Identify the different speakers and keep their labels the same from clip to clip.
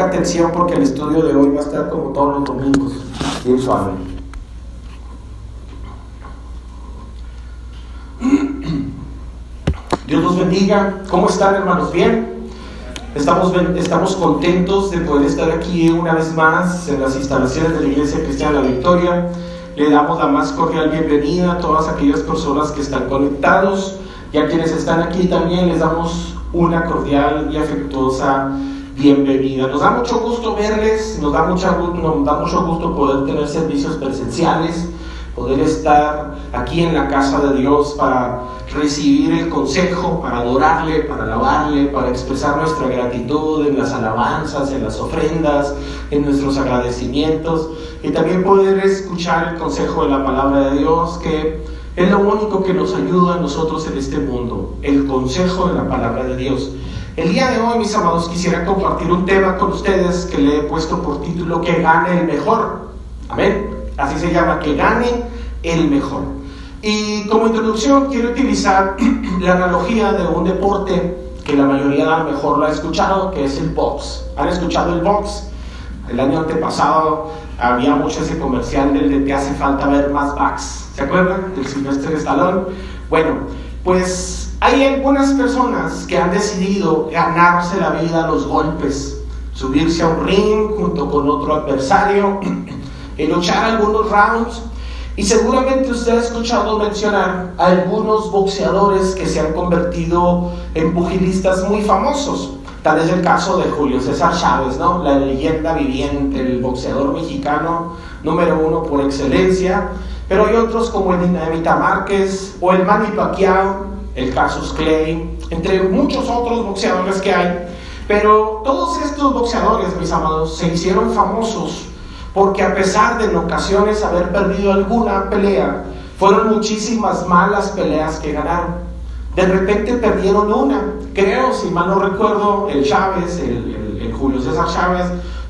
Speaker 1: Ponga atención porque el estudio de hoy va a estar como todos los domingos, bien suave. Dios los bendiga. ¿Cómo están hermanos? ¿Bien? Estamos, estamos contentos de poder estar aquí una vez más en las instalaciones de la Iglesia Cristiana La Victoria. Le damos la más cordial bienvenida a todas aquellas personas que están conectados y a quienes están aquí también les damos una cordial y afectuosa bienvenida. Nos da mucho gusto verles, nos da, mucho, nos da mucho gusto poder tener servicios presenciales, poder estar aquí en la casa de Dios para recibir el consejo, para adorarle, para alabarle, para expresar nuestra gratitud en las alabanzas, en las ofrendas, en nuestros agradecimientos y también poder escuchar el consejo de la palabra de Dios que es lo único que nos ayuda a nosotros en este mundo, el consejo de la palabra de Dios. El día de hoy, mis amados, quisiera compartir un tema con ustedes que le he puesto por título Que gane el mejor. Amén. Así se llama, que gane el mejor. Y como introducción quiero utilizar la analogía de un deporte que la mayoría a lo mejor lo ha escuchado, que es el box. ¿Han escuchado el box? El año antepasado había mucho ese comercial del de que hace falta ver más backs. ¿Se acuerdan? Del Silvestre Stallone. Bueno, pues hay algunas personas que han decidido ganarse la vida a los golpes, subirse a un ring junto con otro adversario, y luchar algunos rounds. Y seguramente usted ha escuchado mencionar a algunos boxeadores que se han convertido en pugilistas muy famosos. Tal es el caso de Julio César Chávez, ¿no? La leyenda viviente, el boxeador mexicano número uno por excelencia. Pero hay otros como el Dinamita Márquez o el Manny Pacquiao el Casus Clay, entre muchos otros boxeadores que hay. Pero todos estos boxeadores, mis amados, se hicieron famosos porque a pesar de en ocasiones haber perdido alguna pelea, fueron muchísimas malas peleas que ganaron. De repente perdieron una. Creo, si mal no recuerdo, el Chávez, el, Julio César Chávez,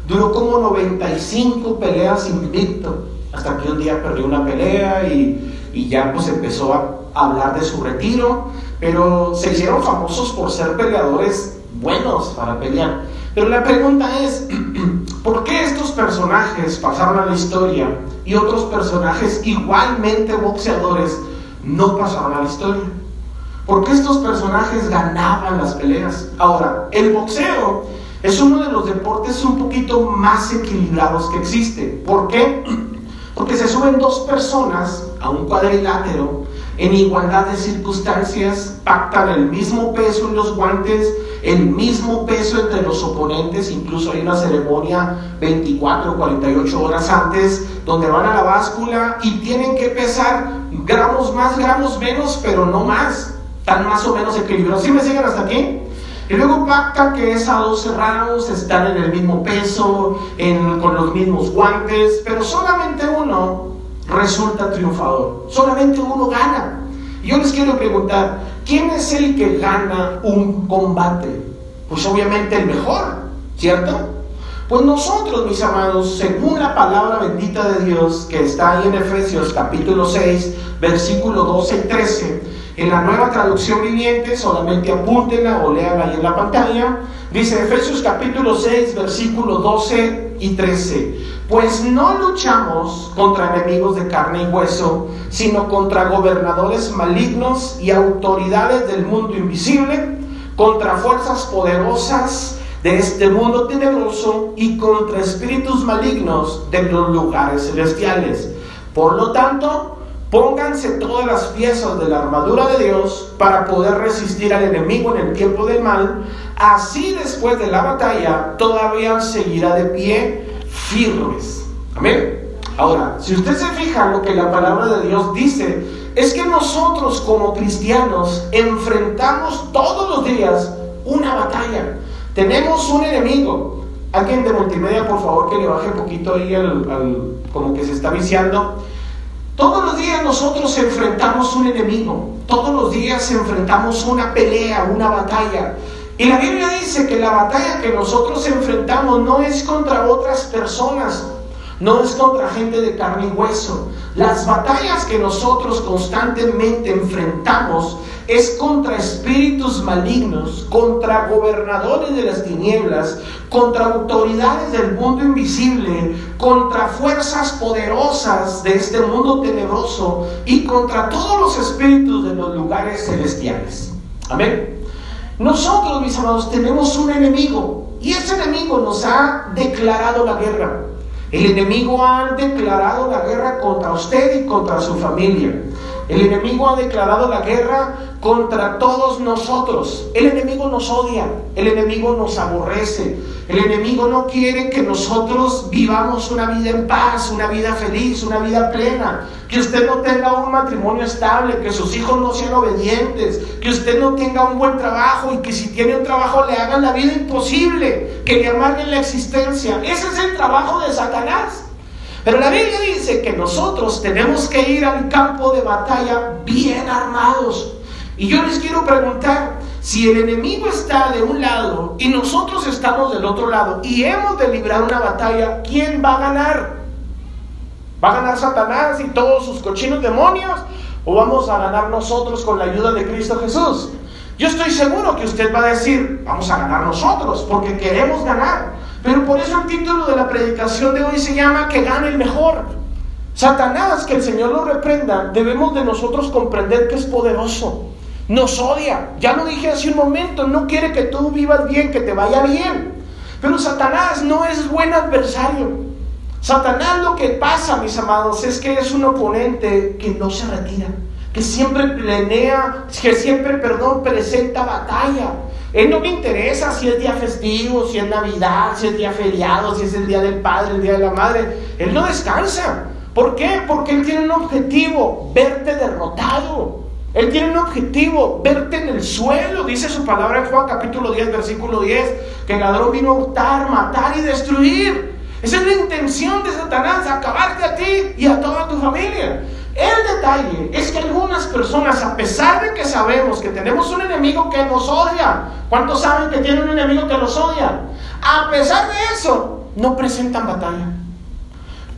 Speaker 1: duró como 95 peleas invicto, hasta que un día perdió una pelea y, y ya pues empezó a hablar de su retiro, pero se hicieron famosos por ser peleadores buenos para pelear. Pero la pregunta es, ¿por qué estos personajes pasaron a la historia y otros personajes igualmente boxeadores no pasaron a la historia? ¿Por qué estos personajes ganaban las peleas? Ahora, el boxeo es uno de los deportes un poquito más equilibrados que existe. ¿Por qué? Porque se suben dos personas a un cuadrilátero en igualdad de circunstancias, pactan el mismo peso en los guantes, el mismo peso entre los oponentes, incluso hay una ceremonia 24 o 48 horas antes donde van a la báscula y tienen que pesar gramos más, gramos menos, pero no más, están más o menos equilibrados. ¿Sí me siguen hasta aquí? Y luego pacta que es a dos cerrados, están en el mismo peso, con los mismos guantes, pero solamente uno resulta triunfador. Solamente uno gana. Yo les quiero preguntar, ¿quién es el que gana un combate? Pues obviamente el mejor, ¿cierto? Pues nosotros, mis amados, según la palabra bendita de Dios que está ahí en Efesios capítulo 6, versículo 12 y 13, en la nueva traducción viviente, solamente apúntenla o léanla ahí en la pantalla, dice Efesios capítulo 6, versículo 12 y 13. Pues no luchamos contra enemigos de carne y hueso, sino contra gobernadores malignos y autoridades del mundo invisible, contra fuerzas poderosas de este mundo tenebroso y contra espíritus malignos de los lugares celestiales. Por lo tanto, pónganse todas las piezas de la armadura de Dios para poder resistir al enemigo en el tiempo del mal. Así después de la batalla todavía seguirá de pie firmes. Amén. Ahora, si usted se fija lo que la palabra de Dios dice, es que nosotros como cristianos enfrentamos todos los días una batalla. Tenemos un enemigo. Alguien de multimedia, por favor, que le baje un poquito ahí al, como que se está viciando. Todos los días nosotros enfrentamos un enemigo. Todos los días enfrentamos una pelea, una batalla. Y la Biblia dice que la batalla que nosotros enfrentamos no es contra otras personas, no es contra gente de carne y hueso. Las batallas que nosotros constantemente enfrentamos es contra espíritus malignos, contra gobernadores de las tinieblas, contra autoridades del mundo invisible, contra fuerzas poderosas de este mundo tenebroso y contra todos los espíritus de los lugares celestiales. Amén. Nosotros, mis amados, tenemos un enemigo y ese enemigo nos ha declarado la guerra. El enemigo ha declarado la guerra contra usted y contra su familia. El enemigo ha declarado la guerra contra todos nosotros. El enemigo nos odia, el enemigo nos aborrece, el enemigo no quiere que nosotros vivamos una vida en paz, una vida feliz, una vida plena. Que usted no tenga un matrimonio estable, que sus hijos no sean obedientes, que usted no tenga un buen trabajo y que si tiene un trabajo le hagan la vida imposible, que le amarguen la existencia. Ese es el trabajo de Satanás. Pero la Biblia dice que nosotros tenemos que ir al campo de batalla bien armados. Y yo les quiero preguntar, si el enemigo está de un lado y nosotros estamos del otro lado y hemos de librar una batalla, ¿quién va a ganar? ¿Va a ganar Satanás y todos sus cochinos demonios? ¿O vamos a ganar nosotros con la ayuda de Cristo Jesús? Yo estoy seguro que usted va a decir, vamos a ganar nosotros, porque queremos ganar. Pero por eso el título de la predicación de hoy se llama Que gane el mejor. Satanás, que el Señor lo reprenda, debemos de nosotros comprender que es poderoso. Nos odia. Ya lo dije hace un momento, no quiere que tú vivas bien, que te vaya bien. Pero Satanás no es buen adversario. Satanás lo que pasa, mis amados, es que es un oponente que no se retira, que siempre planea, que siempre, perdón, presenta batalla. Él no me interesa si es día festivo, si es Navidad, si es día feriado, si es el día del Padre, el día de la Madre. Él no descansa. ¿Por qué? Porque Él tiene un objetivo, verte derrotado. Él tiene un objetivo, verte en el suelo. Dice su palabra en Juan capítulo 10, versículo 10, que el ladrón vino a hurtar, matar y destruir. Esa es la intención de Satanás, acabarte a ti y a toda tu familia. El detalle es que algunas personas, a pesar de que sabemos que tenemos un enemigo que nos odia, ¿cuántos saben que tienen un enemigo que los odia? A pesar de eso, no presentan batalla.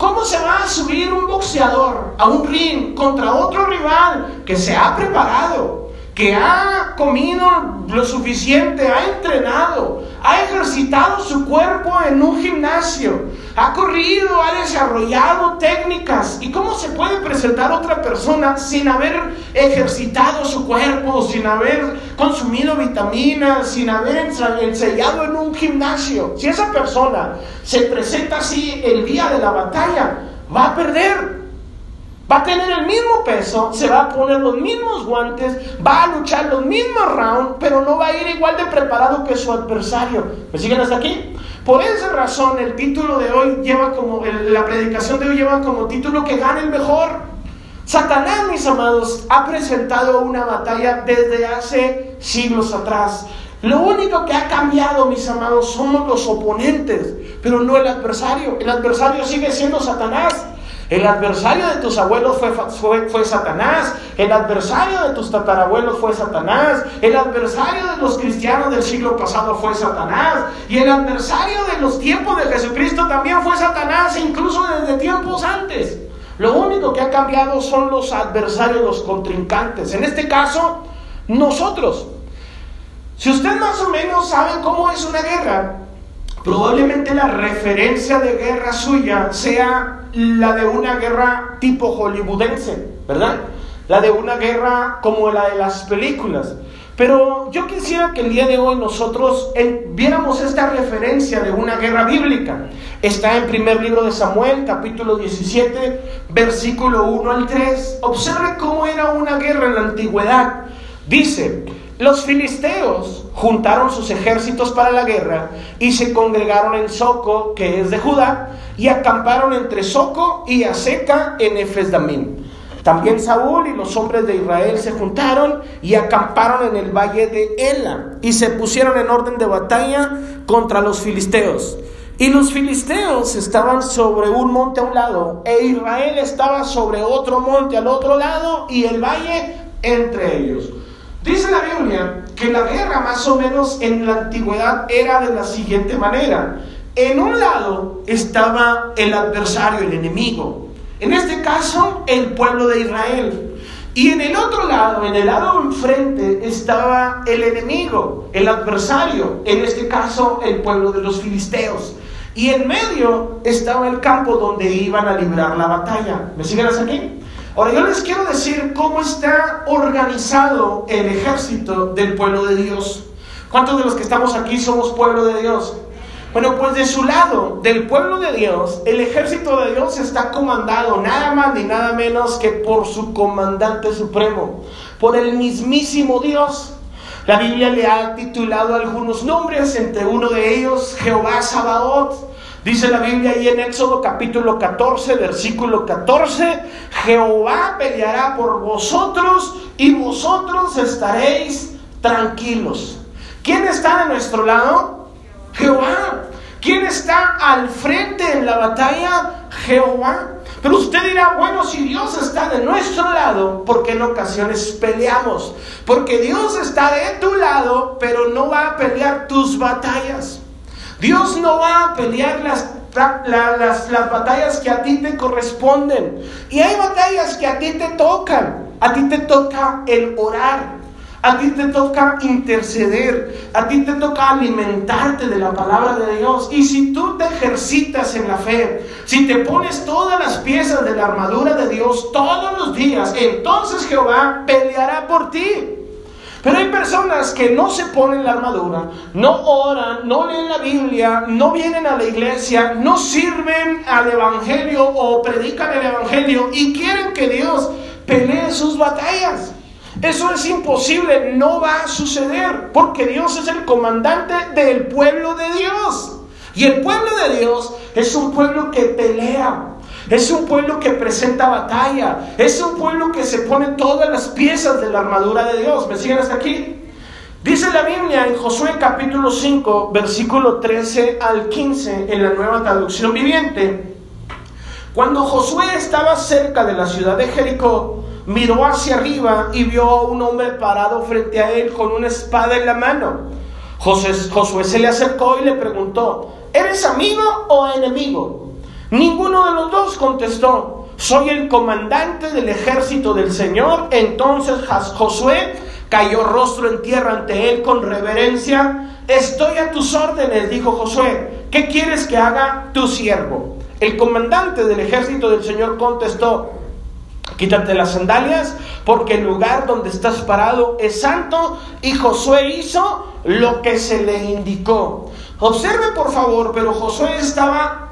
Speaker 1: ¿Cómo se va a subir un boxeador a un ring contra otro rival que se ha preparado, que ha comido lo suficiente, ha entrenado, ha ejercitado su cuerpo en un gimnasio, ha corrido, ha desarrollado técnicas. ¿Y cómo se puede presentar otra persona sin haber ejercitado su cuerpo, sin haber consumido vitaminas, sin haber ensayado en un gimnasio? Si esa persona se presenta así el día de la batalla, va a perder. Va a tener el mismo peso, se va a poner los mismos guantes, va a luchar los mismos rounds, pero no va a ir igual de preparado que su adversario. ¿Me siguen hasta aquí? Por esa razón el título de hoy lleva como, la predicación de hoy lleva como título que gane el mejor. Satanás, mis amados, ha presentado una batalla desde hace siglos atrás. Lo único que ha cambiado, mis amados, somos los oponentes, pero no el adversario. El adversario sigue siendo Satanás. El adversario de tus abuelos fue, fue, Satanás. El adversario de tus tatarabuelos fue Satanás. El adversario de los cristianos del siglo pasado fue Satanás. Y el adversario de los tiempos de Jesucristo también fue Satanás, incluso desde tiempos antes. Lo único que ha cambiado son los adversarios, los contrincantes. En este caso, nosotros. Si usted más o menos sabe cómo es una guerra, probablemente la referencia de guerra suya sea la de una guerra tipo hollywoodense, ¿verdad? La de una guerra como la de las películas. Pero yo quisiera que el día de hoy nosotros viéramos esta referencia de una guerra bíblica. Está en primer libro de Samuel, capítulo 17, versículo 1 al 3. Observe cómo era una guerra en la antigüedad. Dice, los filisteos juntaron sus ejércitos para la guerra y se congregaron en Soco, que es de Judá, y acamparon entre Soco y Aseca en Efesdamín. También Saúl y los hombres de Israel se juntaron y acamparon en el valle de Ela y se pusieron en orden de batalla contra los filisteos. Y los filisteos estaban sobre un monte a un lado e Israel estaba sobre otro monte al otro lado y el valle entre ellos. Dice la Biblia que la guerra más o menos en la antigüedad era de la siguiente manera en un lado estaba el adversario, el enemigo. En este caso, el pueblo de Israel. Y en el otro lado, en el lado enfrente, estaba el enemigo, el adversario, en este caso el pueblo de los filisteos. Y en medio estaba el campo donde iban a librar la batalla. ¿Me siguen hasta aquí? Ahora yo les quiero decir cómo está organizado el ejército del pueblo de Dios. ¿Cuántos de los que estamos aquí somos pueblo de Dios? Bueno, pues de su lado, del pueblo de Dios, el ejército de Dios está comandado nada más ni nada menos que por su comandante supremo, por el mismísimo Dios. La Biblia le ha titulado algunos nombres, entre uno de ellos Jehová Sabaoth. Dice la Biblia ahí en Éxodo capítulo 14, versículo 14, Jehová peleará por vosotros y vosotros estaréis tranquilos. ¿Quién está de nuestro lado? Jehová. ¿Quién está al frente en la batalla? Jehová. Pero usted dirá, bueno, si Dios está de nuestro lado, ¿por qué en ocasiones peleamos? Porque Dios está de tu lado, pero no va a pelear tus batallas. Dios no va a pelear las, las, las batallas que a ti te corresponden. Y hay batallas que a ti te tocan. A ti te toca el orar. A ti te toca interceder, a ti te toca alimentarte de la palabra de Dios. Y si tú te ejercitas en la fe, si te pones todas las piezas de la armadura de Dios todos los días, entonces Jehová peleará por ti. Pero hay personas que no se ponen la armadura, no oran, no leen la Biblia, no vienen a la iglesia, no sirven al Evangelio o predican el Evangelio y quieren que Dios pelee sus batallas. Eso es imposible, no va a suceder, porque Dios es el comandante del pueblo de Dios. Y el pueblo de Dios es un pueblo que pelea, es un pueblo que presenta batalla, es un pueblo que se pone todas las piezas de la armadura de Dios. ¿Me siguen hasta aquí? Dice la Biblia en Josué capítulo 5, versículo 13 al 15, en la nueva traducción viviente. Cuando Josué estaba cerca de la ciudad de Jericó, miró hacia arriba y vio a un hombre parado frente a él con una espada en la mano. Josué se le acercó y le preguntó, ¿eres amigo o enemigo? Ninguno de los dos contestó, soy el comandante del ejército del Señor. Entonces Josué cayó rostro en tierra ante él con reverencia. Estoy a tus órdenes, dijo Josué. ¿Qué quieres que haga tu siervo? El comandante del ejército del Señor contestó, Quítate las sandalias porque el lugar donde estás parado es santo y Josué hizo lo que se le indicó. Observe por favor, pero Josué estaba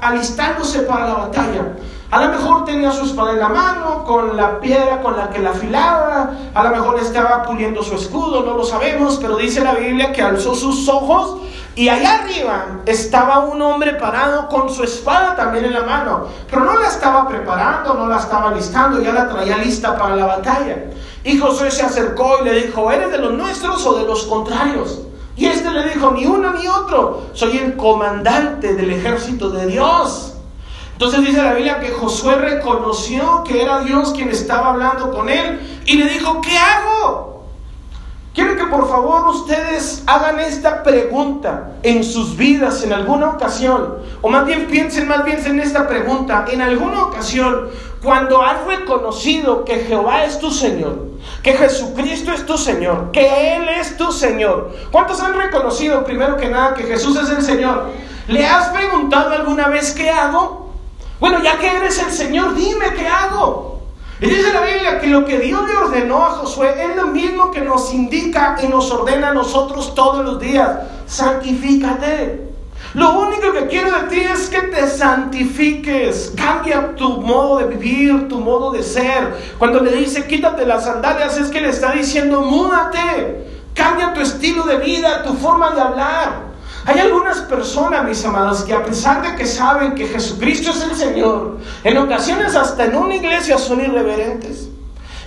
Speaker 1: alistándose para la batalla. A lo mejor tenía su espada en la mano, con la piedra con la que la afilaba, a lo mejor estaba puliendo su escudo, no lo sabemos, pero dice la Biblia que alzó sus ojos y allá arriba estaba un hombre parado con su espada también en la mano, pero no la estaba preparando, no la estaba listando, ya la traía lista para la batalla. Y Josué se acercó y le dijo, ¿eres de los nuestros o de los contrarios? Y este le dijo, ni uno ni otro, soy el comandante del ejército de Dios. Entonces dice la Biblia que Josué reconoció que era Dios quien estaba hablando con él y le dijo, ¿qué hago? Quiero que por favor ustedes hagan esta pregunta en sus vidas en alguna ocasión, o más bien piensen más bien en esta pregunta, en alguna ocasión, cuando has reconocido que Jehová es tu Señor, que Jesucristo es tu Señor, que Él es tu Señor. ¿Cuántos han reconocido primero que nada que Jesús es el Señor? ¿Le has preguntado alguna vez qué hago? Bueno, ya que eres el Señor, dime qué hago. Y dice la Biblia que lo que Dios le ordenó a Josué es lo mismo que nos indica y nos ordena a nosotros todos los días. Santifícate. Lo único que quiero de ti es que te santifiques. Cambia tu modo de vivir, tu modo de ser. Cuando le dice quítate las sandalias es que le está diciendo múdate. Cambia tu estilo de vida, tu forma de hablar. Hay algunas personas, mis amados, que a pesar de que saben que Jesucristo es el Señor, en ocasiones hasta en una iglesia son irreverentes.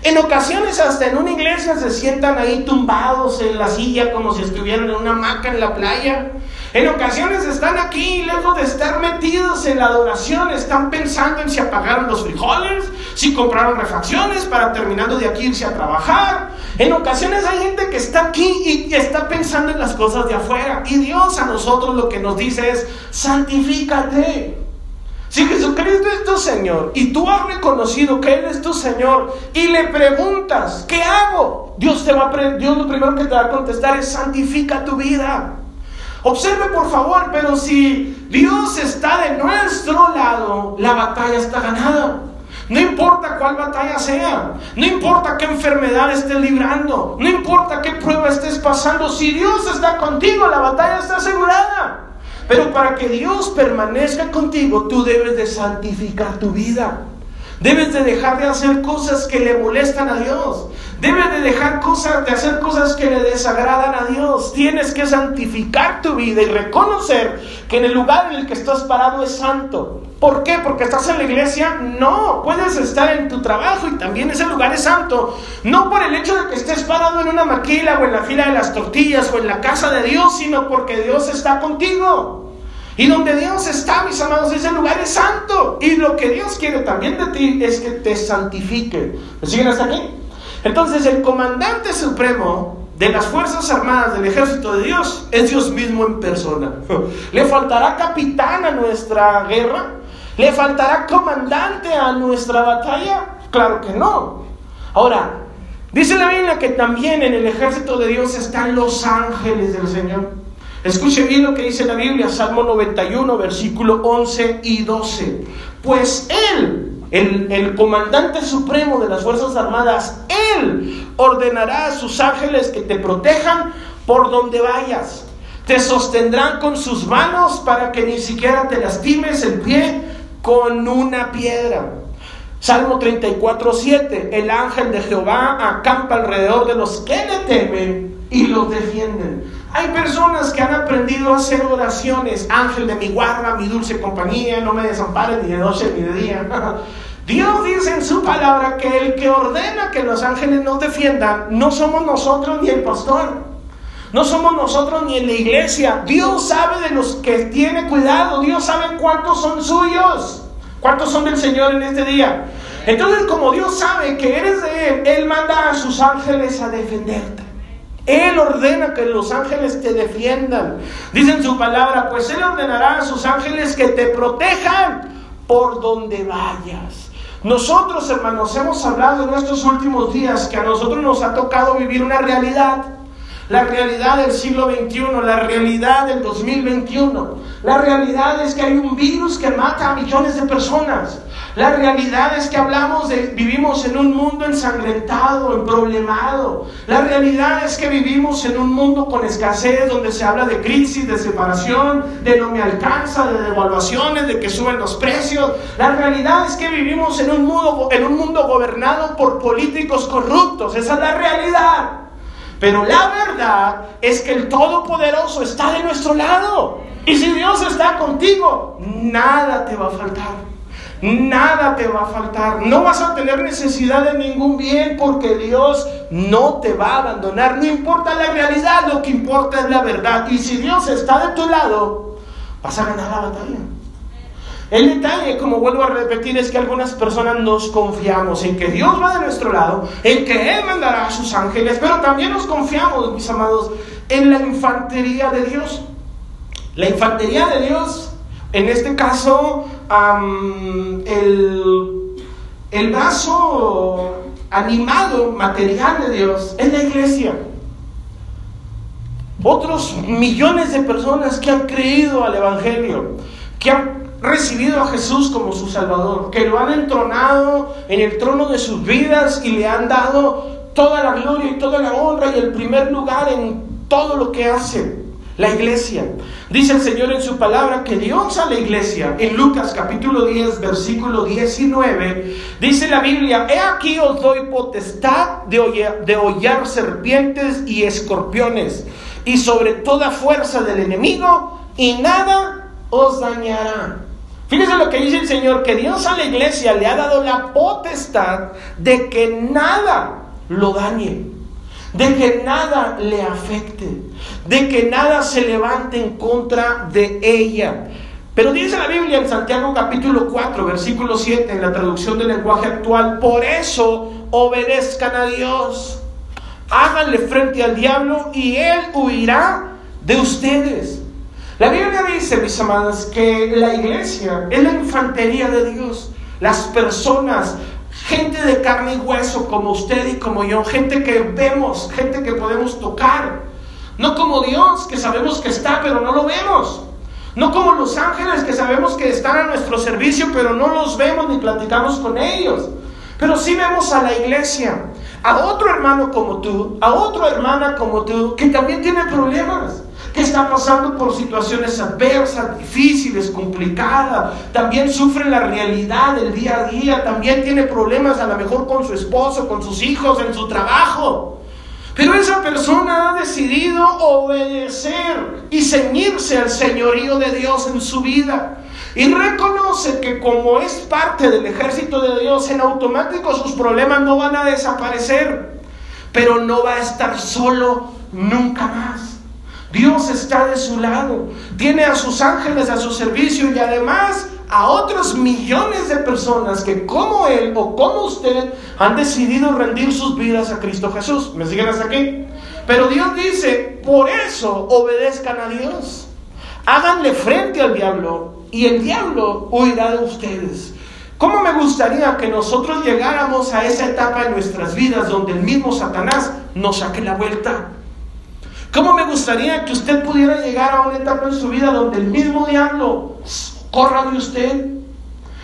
Speaker 1: En ocasiones hasta en una iglesia se sientan ahí tumbados en la silla como si estuvieran en una hamaca en la playa. En ocasiones están aquí, lejos de estar metidos en la adoración, están pensando en si apagaron los frijoles, si compraron refacciones para terminando de aquí irse a trabajar. En ocasiones hay gente que está aquí y está pensando en las cosas de afuera. Y Dios a nosotros lo que nos dice es, santifícate. Si Jesucristo es tu Señor y tú has reconocido que Él es tu Señor y le preguntas, ¿qué hago? Dios, te va a, Dios lo primero que te va a contestar es santifica tu vida. Observe por favor, pero si Dios está de nuestro lado, la batalla está ganada. No importa cuál batalla sea, no importa qué enfermedad estés librando, no importa qué prueba estés pasando, si Dios está contigo, la batalla está asegurada. Pero para que Dios permanezca contigo, tú debes de santificar tu vida. Debes de dejar de hacer cosas que le molestan a Dios. Debes de dejar cosas, de hacer cosas que le desagradan a Dios. Tienes que santificar tu vida y reconocer que en el lugar en el que estás parado es santo. ¿Por qué? Porque estás en la iglesia. No, puedes estar en tu trabajo y también ese lugar es santo. No por el hecho de que estés parado en una maquila o en la fila de las tortillas o en la casa de Dios, sino porque Dios está contigo. Y donde Dios está, mis amados, ese lugar es santo. Y lo que Dios quiere también de ti es que te santifique. ¿Me siguen hasta aquí? Entonces el comandante supremo de las Fuerzas Armadas del Ejército de Dios es Dios mismo en persona. ¿Le faltará capitán a nuestra guerra? ¿Le faltará comandante a nuestra batalla? Claro que no. Ahora, dice la Biblia que también en el ejército de Dios están los ángeles del Señor. Escuche bien lo que dice la Biblia, Salmo 91, versículo 11 y 12. Pues Él, el, el, comandante supremo de las Fuerzas Armadas, Él ordenará a sus ángeles que te protejan por donde vayas. Te sostendrán con sus manos para que ni siquiera te lastimes el pie con una piedra. Salmo 34, 7. El ángel de Jehová acampa alrededor de los que le temen y los defienden. Hay personas que han aprendido a hacer oraciones, ángel de mi guarda, mi dulce compañía, no me desampares ni de noche ni de día. Dios dice en su palabra que el que ordena que los ángeles nos defiendan no somos nosotros ni el pastor. No somos nosotros ni en la iglesia. Dios sabe de los que tiene cuidado. Dios sabe cuántos son suyos. ¿Cuántos son del Señor en este día? Entonces, como Dios sabe que eres de Él, Él manda a sus ángeles a defenderte. Él ordena que los ángeles te defiendan. Dice en su palabra, pues Él ordenará a sus ángeles que te protejan por donde vayas. Nosotros, hermanos, hemos hablado en estos últimos días que a nosotros nos ha tocado vivir una realidad. La realidad del siglo XXI, la realidad del 2021. La realidad es que hay un virus que mata a millones de personas. La realidad es que hablamos de, vivimos en un mundo ensangrentado, emproblemado. La realidad es que vivimos en un mundo con escasez, donde se habla de crisis, de separación, de no me alcanza, de devaluaciones, de que suben los precios. La realidad es que vivimos en un mundo, en un mundo gobernado por políticos corruptos. Esa es la realidad. Pero la verdad es que el Todopoderoso está de nuestro lado. Y si Dios está contigo, nada te va a faltar. Nada te va a faltar. No vas a tener necesidad de ningún bien porque Dios no te va a abandonar. No importa la realidad, lo que importa es la verdad. Y si Dios está de tu lado, vas a ganar la batalla. El detalle, como vuelvo a repetir, es que algunas personas nos confiamos en que Dios va de nuestro lado, en que Él mandará a sus ángeles, pero también nos confiamos, mis amados, en la infantería de Dios. La infantería de Dios, en este caso, el, el brazo animado, material de Dios, es la iglesia. Otros millones de personas que han creído al Evangelio, que han recibido a Jesús como su Salvador, que lo han entronado en el trono de sus vidas y le han dado toda la gloria y toda la honra y el primer lugar en todo lo que hace la iglesia. Dice el Señor en su palabra que Dios a la iglesia, en Lucas capítulo 10, versículo 19, dice la Biblia, he aquí os doy potestad de, hollar, de serpientes y escorpiones y sobre toda fuerza del enemigo y nada os dañará. Fíjense lo que dice el Señor, que Dios a la iglesia le ha dado la potestad de que nada lo dañe, de que nada le afecte de que nada se levante en contra de ella. Pero dice la Biblia en Santiago capítulo 4, versículo 7, en la traducción del lenguaje actual, por eso obedezcan a Dios, háganle frente al diablo y él huirá de ustedes. La Biblia dice, mis amados, que la iglesia es la infantería de Dios. Las personas gente de carne y hueso como usted y como yo, gente que vemos, gente que podemos tocar. No como Dios, que sabemos que está, pero no lo vemos. No como los ángeles, que sabemos que están a nuestro servicio, pero no los vemos ni platicamos con ellos. Pero sí vemos a la iglesia, a otro hermano como tú, a otra hermana como tú, que también tiene problemas que está pasando por situaciones adversas, difíciles, complicadas, también sufre la realidad del día a día, también tiene problemas a lo mejor con su esposo, con sus hijos, en su trabajo. Pero esa persona ha decidido obedecer y ceñirse al señorío de Dios en su vida. Y reconoce que como es parte del ejército de Dios, en automático sus problemas no van a desaparecer. Pero no va a estar solo nunca más. Dios está de su lado, tiene a sus ángeles a su servicio y además a otros millones de personas que como Él o como usted han decidido rendir sus vidas a Cristo Jesús. ¿Me siguen hasta aquí? Pero Dios dice, por eso obedezcan a Dios. Háganle frente al diablo y el diablo huirá de ustedes. ¿Cómo me gustaría que nosotros llegáramos a esa etapa en nuestras vidas donde el mismo Satanás nos saque la vuelta? ¿Cómo me gustaría que usted pudiera llegar a una etapa en su vida donde el mismo diablo corra de usted?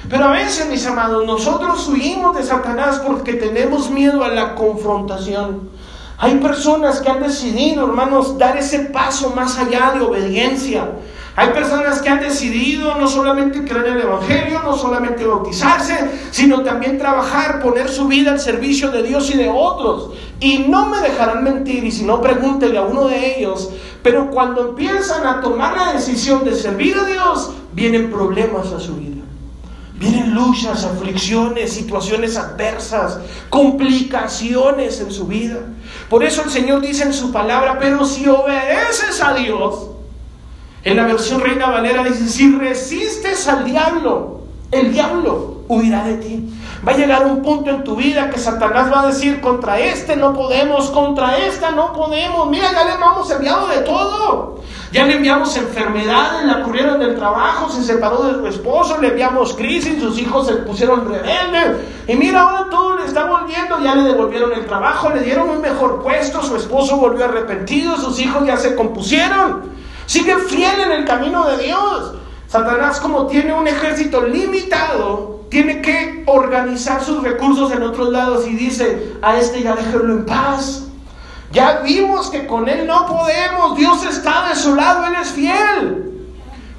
Speaker 1: Pero a veces, mis amados, nosotros huimos de Satanás porque tenemos miedo a la confrontación. Hay personas que han decidido, hermanos, dar ese paso más allá de obediencia. Hay personas que han decidido no solamente creer en el Evangelio, no solamente bautizarse, sino también trabajar, poner su vida al servicio de Dios y de otros. Y no me dejarán mentir, y si no, pregúntele a uno de ellos. Pero cuando empiezan a tomar la decisión de servir a Dios, vienen problemas a su vida. Vienen luchas, aflicciones, situaciones adversas, complicaciones en su vida. Por eso el Señor dice en su palabra, pero si obedeces a Dios, en la versión Reina Valera dice, si resistes al diablo, el diablo huirá de ti. Va a llegar un punto en tu vida que Satanás va a decir, contra este no podemos, contra esta no podemos. Mira, ya le hemos enviado de todo. Ya le enviamos enfermedades, la corrieron del trabajo, se separó de su esposo, le enviamos crisis, sus hijos se pusieron rebeldes. Y mira, ahora todo le está volviendo, ya le devolvieron el trabajo, le dieron un mejor puesto, su esposo volvió arrepentido, sus hijos ya se compusieron. Sigue fiel en el camino de Dios. Satanás como tiene un ejército limitado, tiene que organizar sus recursos en otros lados y dice, a este ya déjelo en paz. Ya vimos que con él no podemos, Dios está de su lado, él es fiel.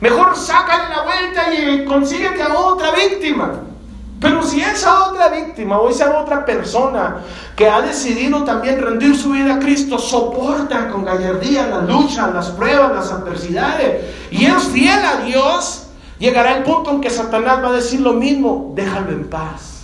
Speaker 1: Mejor sácale la vuelta y consíguete a otra víctima. Pero si esa otra víctima o esa otra persona que ha decidido también rendir su vida a Cristo soporta con gallardía las luchas, las pruebas, las adversidades y es fiel a Dios, llegará el punto en que Satanás va a decir lo mismo, déjalo en paz.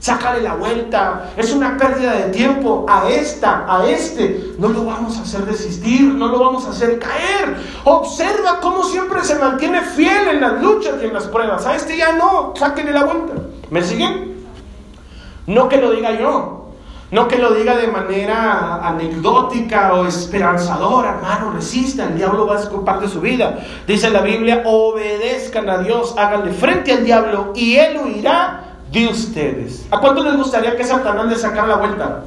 Speaker 1: Sácale la vuelta, es una pérdida de tiempo a esta, a este. No lo vamos a hacer desistir, no lo vamos a hacer caer. Observa cómo siempre se mantiene fiel en las luchas y en las pruebas. A este ya no, sáquenle la vuelta. ¿Me siguen? No que lo diga yo, no que lo diga de manera anecdótica o esperanzadora, hermano, resista, el diablo va a de su vida. Dice la Biblia, obedezcan a Dios, háganle frente al diablo y él huirá de ustedes. ¿A cuánto les gustaría que Satanás le sacara la vuelta?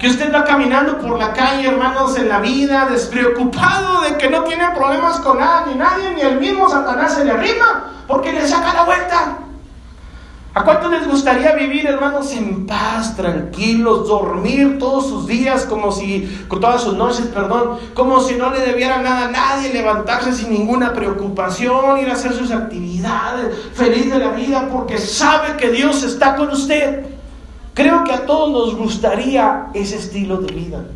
Speaker 1: Que usted va caminando por la calle, hermanos, en la vida, despreocupado de que no tiene problemas con nadie, ni nadie, ni el mismo Satanás se le arrima, porque le saca la vuelta. ¿A cuántos les gustaría vivir, hermanos, en paz, tranquilos, dormir todos sus días como si, con todas sus noches, perdón, como si no le debiera nada a nadie, levantarse sin ninguna preocupación, ir a hacer sus actividades, feliz de la vida, porque sabe que Dios está con usted? Creo que a todos nos gustaría ese estilo de vida.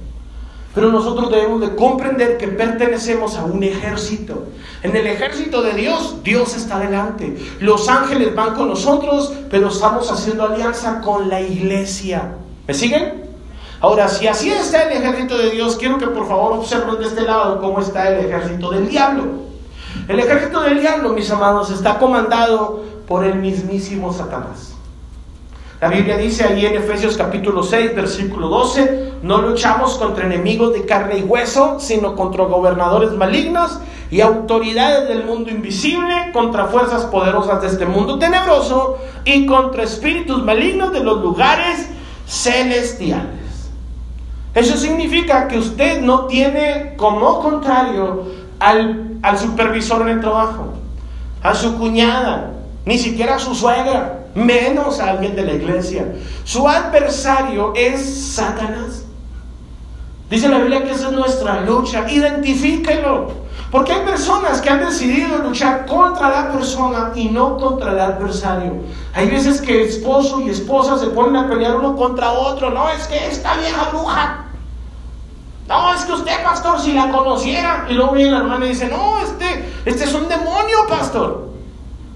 Speaker 1: Pero nosotros debemos de comprender que pertenecemos a un ejército. En el ejército de Dios, Dios está delante. Los ángeles van con nosotros, pero estamos haciendo alianza con la iglesia. ¿Me siguen? Ahora, si así está el ejército de Dios, quiero que por favor observen de este lado cómo está el ejército del diablo. El ejército del diablo, mis amados, está comandado por el mismísimo Satanás. La Biblia dice ahí en Efesios capítulo 6, versículo 12, no luchamos contra enemigos de carne y hueso, sino contra gobernadores malignos y autoridades del mundo invisible, contra fuerzas poderosas de este mundo tenebroso y contra espíritus malignos de los lugares celestiales. Eso significa que usted no tiene como contrario al, al supervisor en el trabajo, a su cuñada, ni siquiera a su suegra, menos a alguien de la iglesia. Su adversario es Satanás. Dice la Biblia que esa es nuestra lucha. Identifíquelo. Porque hay personas que han decidido luchar contra la persona y no contra el adversario. Hay veces que esposo y esposa se ponen a pelear uno contra otro. No, es que esta vieja bruja. No, es que usted, pastor, si la conociera. Y luego viene la hermana y dice, no, este, este es un demonio, pastor.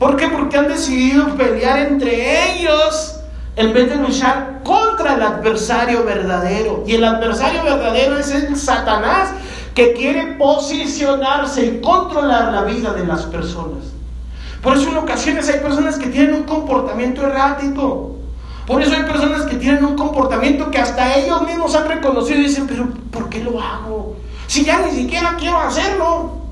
Speaker 1: ¿Por qué? Porque han decidido pelear entre ellos en vez de luchar contra el adversario verdadero. Y el adversario verdadero es el Satanás que quiere posicionarse y controlar la vida de las personas. Por eso en ocasiones hay personas que tienen un comportamiento errático. Por eso hay personas que tienen un comportamiento que hasta ellos mismos han reconocido y dicen, pero ¿por qué lo hago? Si ya ni siquiera quiero hacerlo.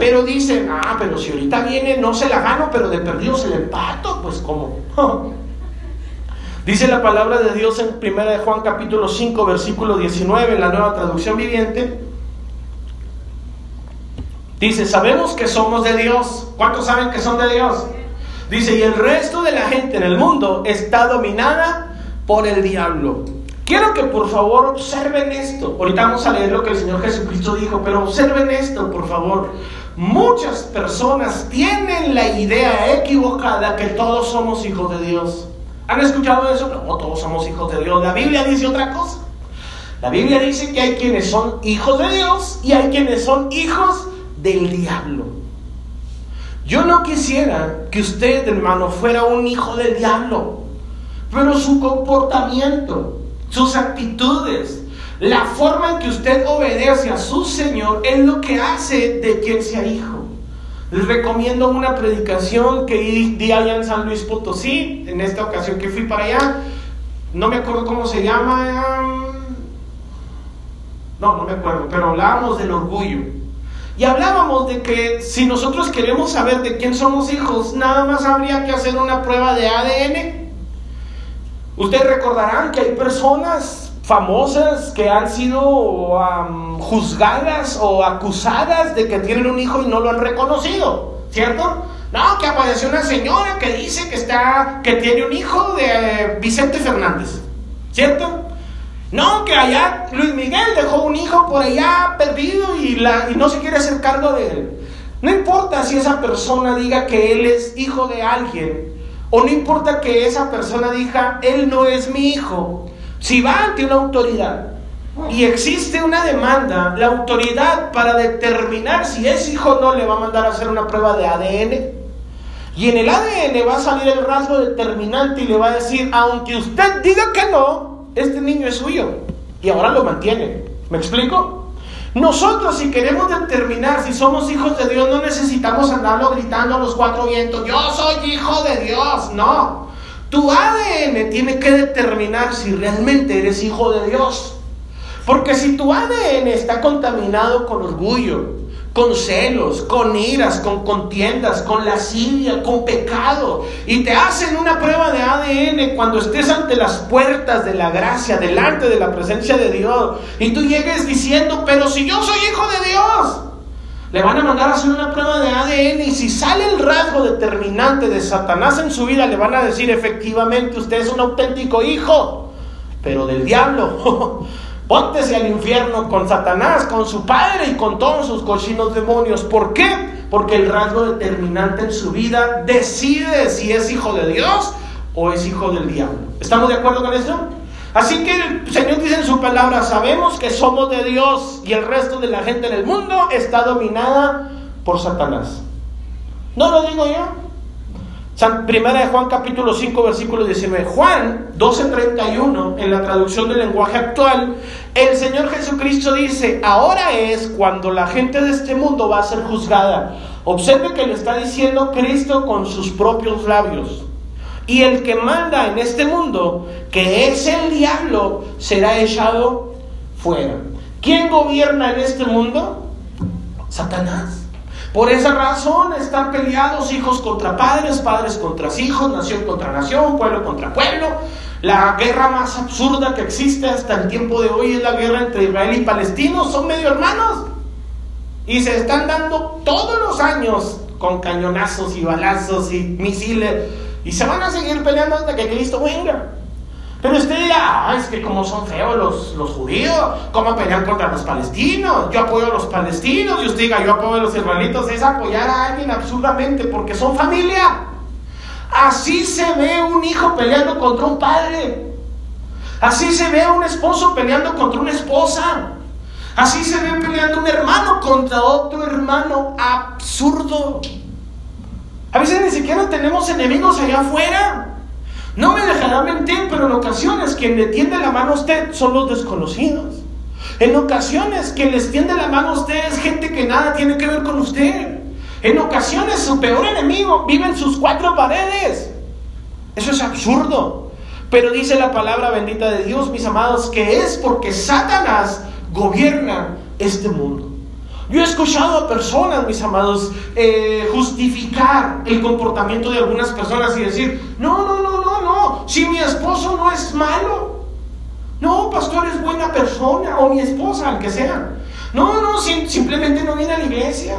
Speaker 1: Pero dicen, ah, pero si ahorita viene no se la gano, pero de perdido se le empato, pues ¿cómo? Dice la palabra de Dios en 1 de Juan capítulo 5, versículo 19, en la nueva traducción viviente. Dice, sabemos que somos de Dios. ¿Cuántos saben que son de Dios? Dice, y el resto de la gente en el mundo está dominada por el diablo. Quiero que por favor observen esto. Ahorita vamos a leer lo que el Señor Jesucristo dijo, pero observen esto, por favor. Muchas personas tienen la idea equivocada que todos somos hijos de Dios. ¿Han escuchado eso? No, todos somos hijos de Dios. La Biblia dice otra cosa. La Biblia dice que hay quienes son hijos de Dios y hay quienes son hijos del diablo. Yo no quisiera que usted, hermano, fuera un hijo del diablo, pero su comportamiento, sus actitudes, la forma en que usted obedece a su Señor es lo que hace de quien sea hijo. Les recomiendo una predicación que di allá en San Luis Potosí, en esta ocasión que fui para allá. No me acuerdo cómo se llama. No, no me acuerdo, pero hablábamos del orgullo. Y hablábamos de que si nosotros queremos saber de quién somos hijos, nada más habría que hacer una prueba de ADN. Ustedes recordarán que hay personas famosas que han sido juzgadas o acusadas de que tienen un hijo y no lo han reconocido, ¿cierto? No, que apareció una señora que dice que está que tiene un hijo de Vicente Fernández, ¿cierto? No, que allá Luis Miguel dejó un hijo por allá perdido y, la, y no se quiere hacer cargo de él. No importa si esa persona diga que él es hijo de alguien, o no importa que esa persona diga, él no es mi hijo. Si va ante una autoridad y existe una demanda, la autoridad para determinar si es hijo o no le va a mandar a hacer una prueba de ADN. Y en el ADN va a salir el rasgo determinante y le va a decir, aunque usted diga que no, este niño es suyo y ahora lo mantiene. ¿Me explico? Nosotros si queremos determinar si somos hijos de Dios no necesitamos andarlo gritando a los cuatro vientos, yo soy hijo de Dios, no. Tu ADN tiene que determinar si realmente eres hijo de Dios. Porque si tu ADN está contaminado con orgullo, con celos, con iras, con contiendas, con lascivia, con pecado. Y te hacen una prueba de ADN cuando estés ante las puertas de la gracia, delante de la presencia de Dios. Y tú llegues diciendo, pero si yo soy hijo de Dios. Le van a mandar a hacer una prueba de ADN y si sale el rasgo determinante de Satanás en su vida, le van a decir efectivamente usted es un auténtico hijo, pero del diablo. Póntese al infierno con Satanás, con su padre y con todos sus cochinos demonios. ¿Por qué? Porque el rasgo determinante en su vida decide si es hijo de Dios o es hijo del diablo. ¿Estamos de acuerdo con eso? Así que el Señor dice en su palabra, sabemos que somos de Dios y el resto de la gente en el mundo está dominada por Satanás. No lo digo yo. Primera de Juan capítulo 5 versículo 19. Juan 12:31 en la traducción del lenguaje actual, el Señor Jesucristo dice, ahora es cuando la gente de este mundo va a ser juzgada. Observe que le está diciendo Cristo con sus propios labios. Y el que manda en este mundo, que es el diablo, será echado fuera. ¿Quién gobierna en este mundo? Satanás. Por esa razón están peleados hijos contra padres, padres contra hijos, nación contra nación, pueblo contra pueblo. La guerra más absurda que existe hasta el tiempo de hoy es la guerra entre Israel y Palestinos. Son medio hermanos. Y se están dando todos los años con cañonazos y balazos y misiles. Y se van a seguir peleando hasta que Cristo venga. Pero usted dirá, ah, es que como son feos los, los judíos, ¿cómo pelean contra los palestinos? Yo apoyo a los palestinos y usted diga, yo apoyo a los israelitos, es apoyar a alguien absurdamente porque son familia. Así se ve un hijo peleando contra un padre. Así se ve un esposo peleando contra una esposa. Así se ve peleando un hermano contra otro hermano absurdo. A veces ni siquiera tenemos enemigos allá afuera. No me dejará mentir, pero en ocasiones quien le tiende la mano a usted son los desconocidos. En ocasiones quien les tiende la mano a usted es gente que nada tiene que ver con usted. En ocasiones su peor enemigo vive en sus cuatro paredes. Eso es absurdo. Pero dice la palabra bendita de Dios, mis amados, que es porque Satanás gobierna este mundo. Yo he escuchado a personas, mis amados, eh, justificar el comportamiento de algunas personas y decir, no, no, no, no, no, si mi esposo no es malo, no, pastor es buena persona, o mi esposa, al que sea. No, no, simplemente no viene a la iglesia.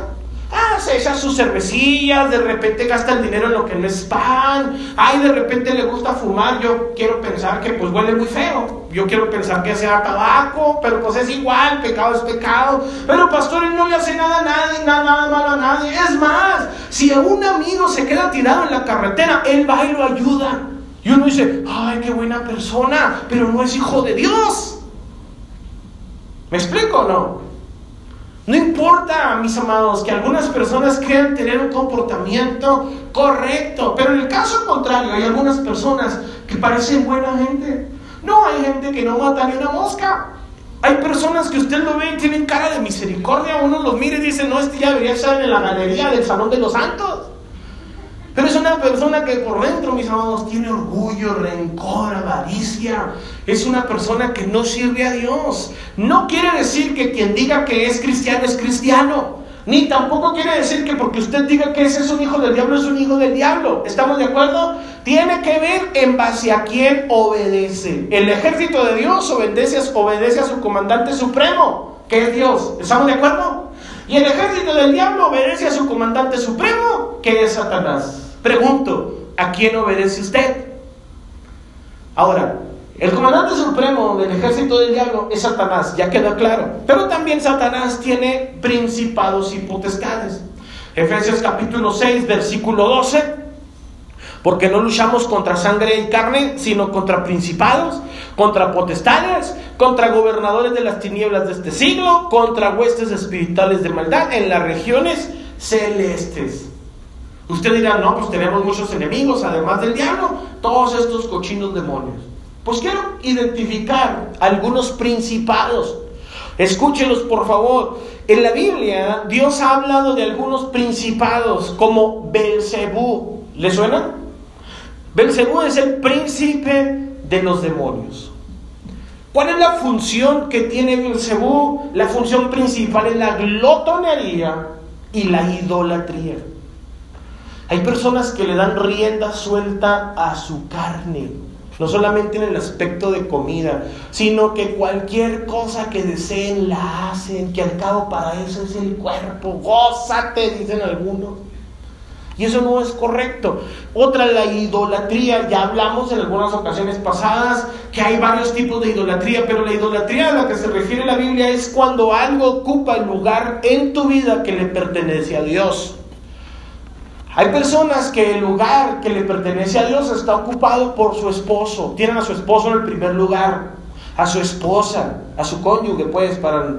Speaker 1: Ah, se echa sus cervecillas, de repente gasta el dinero en lo que no es pan. Ay, de repente le gusta fumar. Yo quiero pensar que pues huele muy feo. Yo quiero pensar que sea tabaco, pero pues es igual, pecado es pecado. Pero pastor, él no le hace nada a nadie, nada, nada malo a nadie. Es más, si un amigo se queda tirado en la carretera, él va y lo ayuda. Y uno dice, ay, qué buena persona, pero no es hijo de Dios. ¿Me explico o no? No importa, mis amados, que algunas personas crean tener un comportamiento correcto, pero en el caso contrario hay algunas personas que parecen buena gente. No hay gente que no mata ni una mosca. Hay personas que usted lo ve y tienen cara de misericordia. Uno los mira y dice, no, este ya debería estar en la galería del Salón de los Santos. Pero es una persona que por dentro, mis amados, tiene orgullo, rencor, avaricia. Es una persona que no sirve a Dios. No quiere decir que quien diga que es cristiano es cristiano. Ni tampoco quiere decir que porque usted diga que ese es un hijo del diablo es un hijo del diablo. ¿Estamos de acuerdo? Tiene que ver en base a quién obedece. El ejército de Dios obedece, obedece a su comandante supremo, que es Dios. ¿Estamos de acuerdo? Y el ejército del diablo obedece a su comandante supremo, que es Satanás. Pregunto, ¿a quién obedece usted? Ahora, el comandante supremo del ejército del diablo es Satanás, ya queda claro. Pero también Satanás tiene principados y potestades. Efesios capítulo 6, versículo 12 porque no luchamos contra sangre y carne, sino contra principados, contra potestades, contra gobernadores de las tinieblas de este siglo, contra huestes espirituales de maldad en las regiones celestes. Usted dirá, no, pues tenemos muchos enemigos, además del diablo, todos estos cochinos demonios. Pues quiero identificar algunos principados. Escúchelos, por favor. En la Biblia, Dios ha hablado de algunos principados como Belcebú. ¿Le suena? Belcebú es el príncipe de los demonios. ¿Cuál es la función que tiene Belcebú? La función principal es la glotonería y la idolatría. Hay personas que le dan rienda suelta a su carne, no solamente en el aspecto de comida, sino que cualquier cosa que deseen la hacen, que al cabo para eso es el cuerpo. Gózate, dicen algunos. Y eso no es correcto. Otra, la idolatría. Ya hablamos en algunas ocasiones pasadas que hay varios tipos de idolatría, pero la idolatría a la que se refiere la Biblia es cuando algo ocupa el lugar en tu vida que le pertenece a Dios. Hay personas que el lugar que le pertenece a Dios está ocupado por su esposo. Tienen a su esposo en el primer lugar, a su esposa, a su cónyuge, pues, para...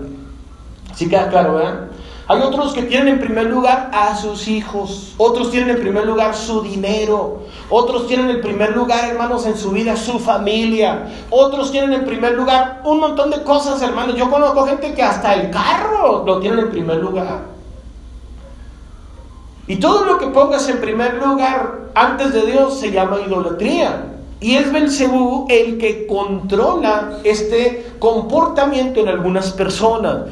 Speaker 1: Sí queda claro, ¿verdad? Hay otros que tienen en primer lugar a sus hijos, otros tienen en primer lugar su dinero, otros tienen en primer lugar, hermanos, en su vida su familia, otros tienen en primer lugar un montón de cosas, hermanos. Yo conozco gente que hasta el carro lo tienen en primer lugar. Y todo lo que pongas en primer lugar antes de Dios se llama idolatría. Y es Belcebú el que controla este comportamiento en algunas personas.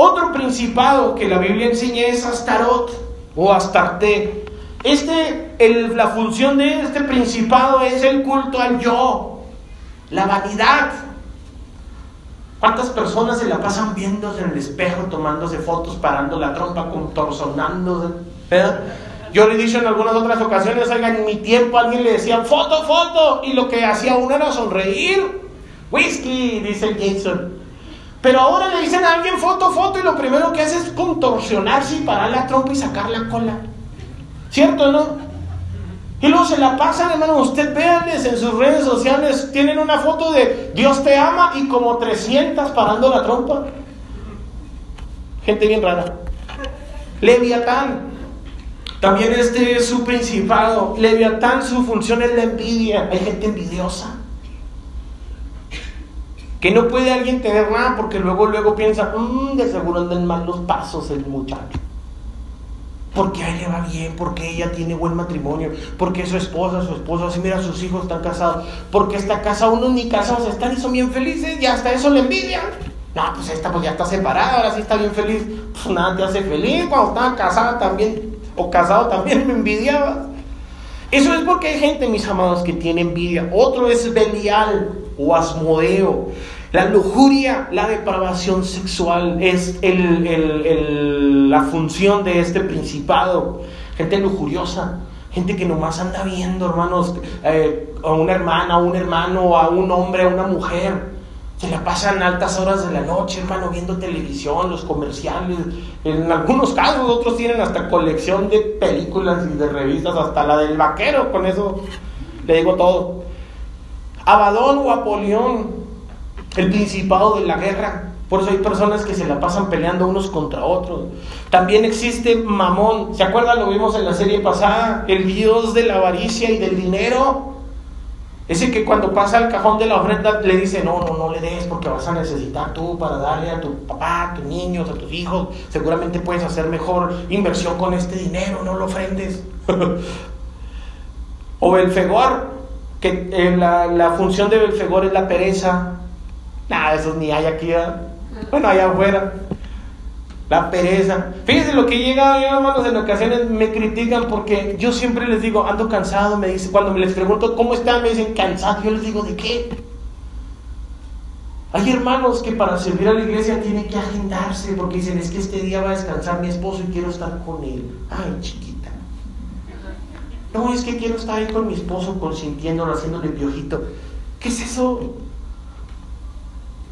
Speaker 1: Otro principado que la Biblia enseña es Astarot o Astarte. Este, la función de este principado es el culto al yo, la vanidad. ¿Cuántas personas se la pasan viéndose en el espejo, tomándose fotos, parando la trompa, contorsionándose? Yo le he dicho en algunas otras ocasiones, oigan, en mi tiempo alguien le decía foto, foto, y lo que hacía uno era sonreír. Whisky, dice Jason. Pero ahora le dicen a alguien foto, foto y lo primero que hace es contorsionarse y parar la trompa y sacar la cola. ¿Cierto no? Y luego se la pasan, hermano, usted véanles en sus redes sociales, tienen una foto de Dios te ama y como 300 parando la trompa. Gente bien rara. Leviatán. También este es su principado. Leviatán, su función es la envidia. Hay gente envidiosa. Que no puede alguien tener nada porque luego, luego piensa, mmm, de seguro andan mal los pasos el muchacho. Porque a él le va bien, porque ella tiene buen matrimonio, porque su esposa, su esposo, así mira, sus hijos están casados, porque esta casa, unos ni casados están y son bien felices y hasta eso le envidian. No, pues esta pues ya está separada, ahora sí está bien feliz. Pues nada te hace feliz, cuando estaba casada también, o casado también me envidiaba. Eso es porque hay gente, mis amados, que tiene envidia. Otro es Belial o Asmodeo. La lujuria, la depravación sexual es la función de este principado. Gente lujuriosa, gente que nomás anda viendo, hermanos, eh, a una hermana, a un hermano, a un hombre, a una mujer. Se la pasan altas horas de la noche, hermano, viendo televisión, los comerciales. En algunos casos, otros tienen hasta colección de películas y de revistas, hasta la del vaquero, con eso le digo todo. Abadón o Apolión, el principado de la guerra. Por eso hay personas que se la pasan peleando unos contra otros. También existe Mamón. ¿Se acuerdan? Lo vimos en la serie pasada. El dios de la avaricia y del dinero. Ese que cuando pasa al cajón de la ofrenda le dice, no, no, no le des porque vas a necesitar tú para darle a tu papá, a tus niños, a tus hijos. Seguramente puedes hacer mejor inversión con este dinero, no lo ofrendes. o Belfegor, que eh, la, la función de Belfegor es la pereza. Nada, eso ni hay aquí. Bueno, allá afuera. La pereza. Fíjense lo que he llegado yo, hermanos, en ocasiones me critican porque yo siempre les digo, ando cansado, me dice, cuando me les pregunto cómo están, me dicen cansado, yo les digo, ¿de qué? Hay hermanos que para servir a la iglesia tienen que agendarse porque dicen, es que este día va a descansar mi esposo y quiero estar con él. Ay, chiquita. No, es que quiero estar ahí con mi esposo consintiéndolo, haciéndole piojito. ¿Qué es eso?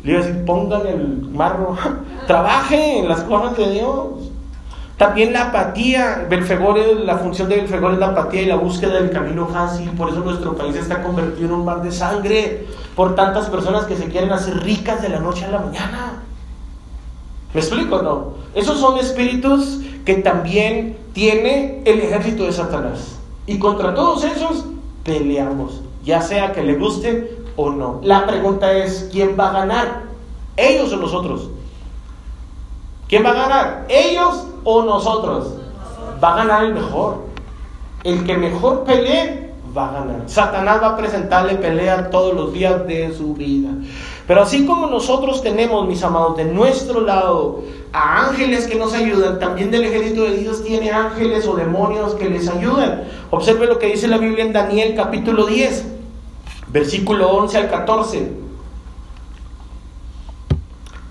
Speaker 1: Le iba a decir, póngale el marro, trabaje en las cosas de Dios. También la apatía, Belfegor, la función de Belfegor es la apatía y la búsqueda del camino fácil. Por eso nuestro país está convertido en un mar de sangre por tantas personas que se quieren hacer ricas de la noche a la mañana. ¿Me explico o no? Esos son espíritus que también tiene el ejército de Satanás. Y contra todos esos peleamos, ya sea que le guste o no. La pregunta es, ¿quién va a ganar? ¿Ellos o nosotros? ¿Quién va a ganar? ¿Ellos o nosotros? Va a ganar el mejor. El que mejor pelee va a ganar. Satanás va a presentarle pelea todos los días de su vida. Pero así como nosotros tenemos, mis amados, de nuestro lado a ángeles que nos ayudan, también del ejército de Dios tiene ángeles o demonios que les ayudan. Observe lo que dice la Biblia en Daniel capítulo 10 versículo 11 al 14.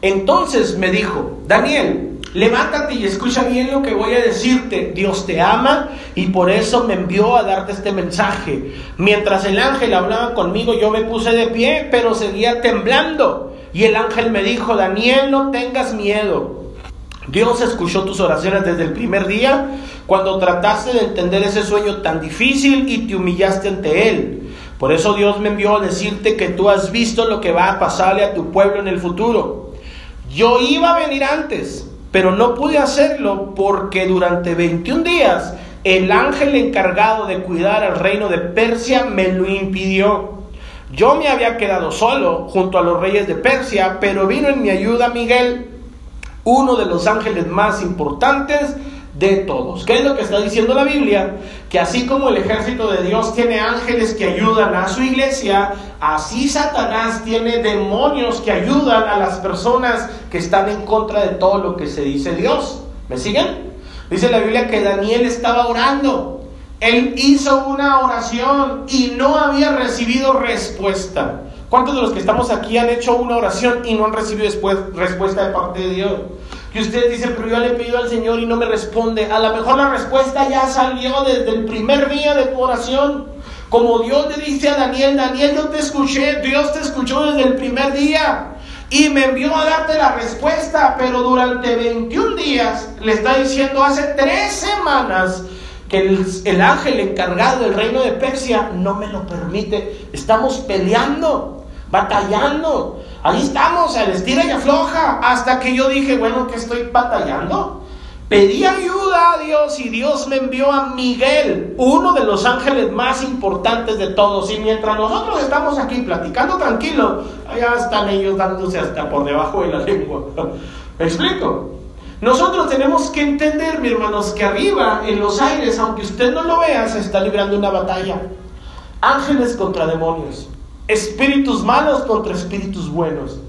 Speaker 1: Entonces me dijo, Daniel, levántate y escucha bien lo que voy a decirte. Dios te ama y por eso me envió a darte este mensaje. Mientras el ángel hablaba conmigo, yo me puse de pie, pero seguía temblando. Y el ángel me dijo, Daniel, no tengas miedo. Dios escuchó tus oraciones desde el primer día, cuando trataste de entender ese sueño tan difícil y te humillaste ante él. Por eso Dios me envió a decirte que tú has visto lo que va a pasarle a tu pueblo en el futuro. Yo iba a venir antes, pero no pude hacerlo porque durante 21 días el ángel encargado de cuidar al reino de Persia me lo impidió. Yo me había quedado solo junto a los reyes de Persia, pero vino en mi ayuda Miguel, uno de los ángeles más importantes de todos. ¿Qué es lo que está diciendo la Biblia? Que así como el ejército de Dios tiene ángeles que ayudan a su iglesia, así Satanás tiene demonios que ayudan a las personas que están en contra de todo lo que se dice Dios. ¿Me siguen? Dice la Biblia que Daniel estaba orando. Él hizo una oración y no había recibido respuesta. ¿Cuántos de los que estamos aquí han hecho una oración y no han recibido después respuesta de parte de Dios? Y ustedes dicen, pero yo le he pedido al Señor y no me responde. A lo mejor la respuesta ya salió desde el primer día de tu oración. Como Dios le dice a Daniel, Daniel, yo te escuché, Dios te escuchó desde el primer día y me envió a darte la respuesta, pero durante 21 días le está diciendo hace tres semanas que el, el, ángel encargado del reino de Persia no me lo permite. Estamos peleando, batallando. Ahí estamos, al estira y afloja, hasta que yo dije, bueno, que estoy batallando. Pedí ayuda a Dios y Dios me envió a Miguel, uno de los ángeles más importantes de todos. Y mientras nosotros estamos aquí platicando tranquilo, allá están ellos dándose hasta por debajo de la lengua. ¿Me explico? Nosotros tenemos que entender, mi hermanos, que arriba, en los aires, aunque usted no lo vea, se está librando una batalla. Ángeles contra demonios espíritus malos contra espíritus buenos.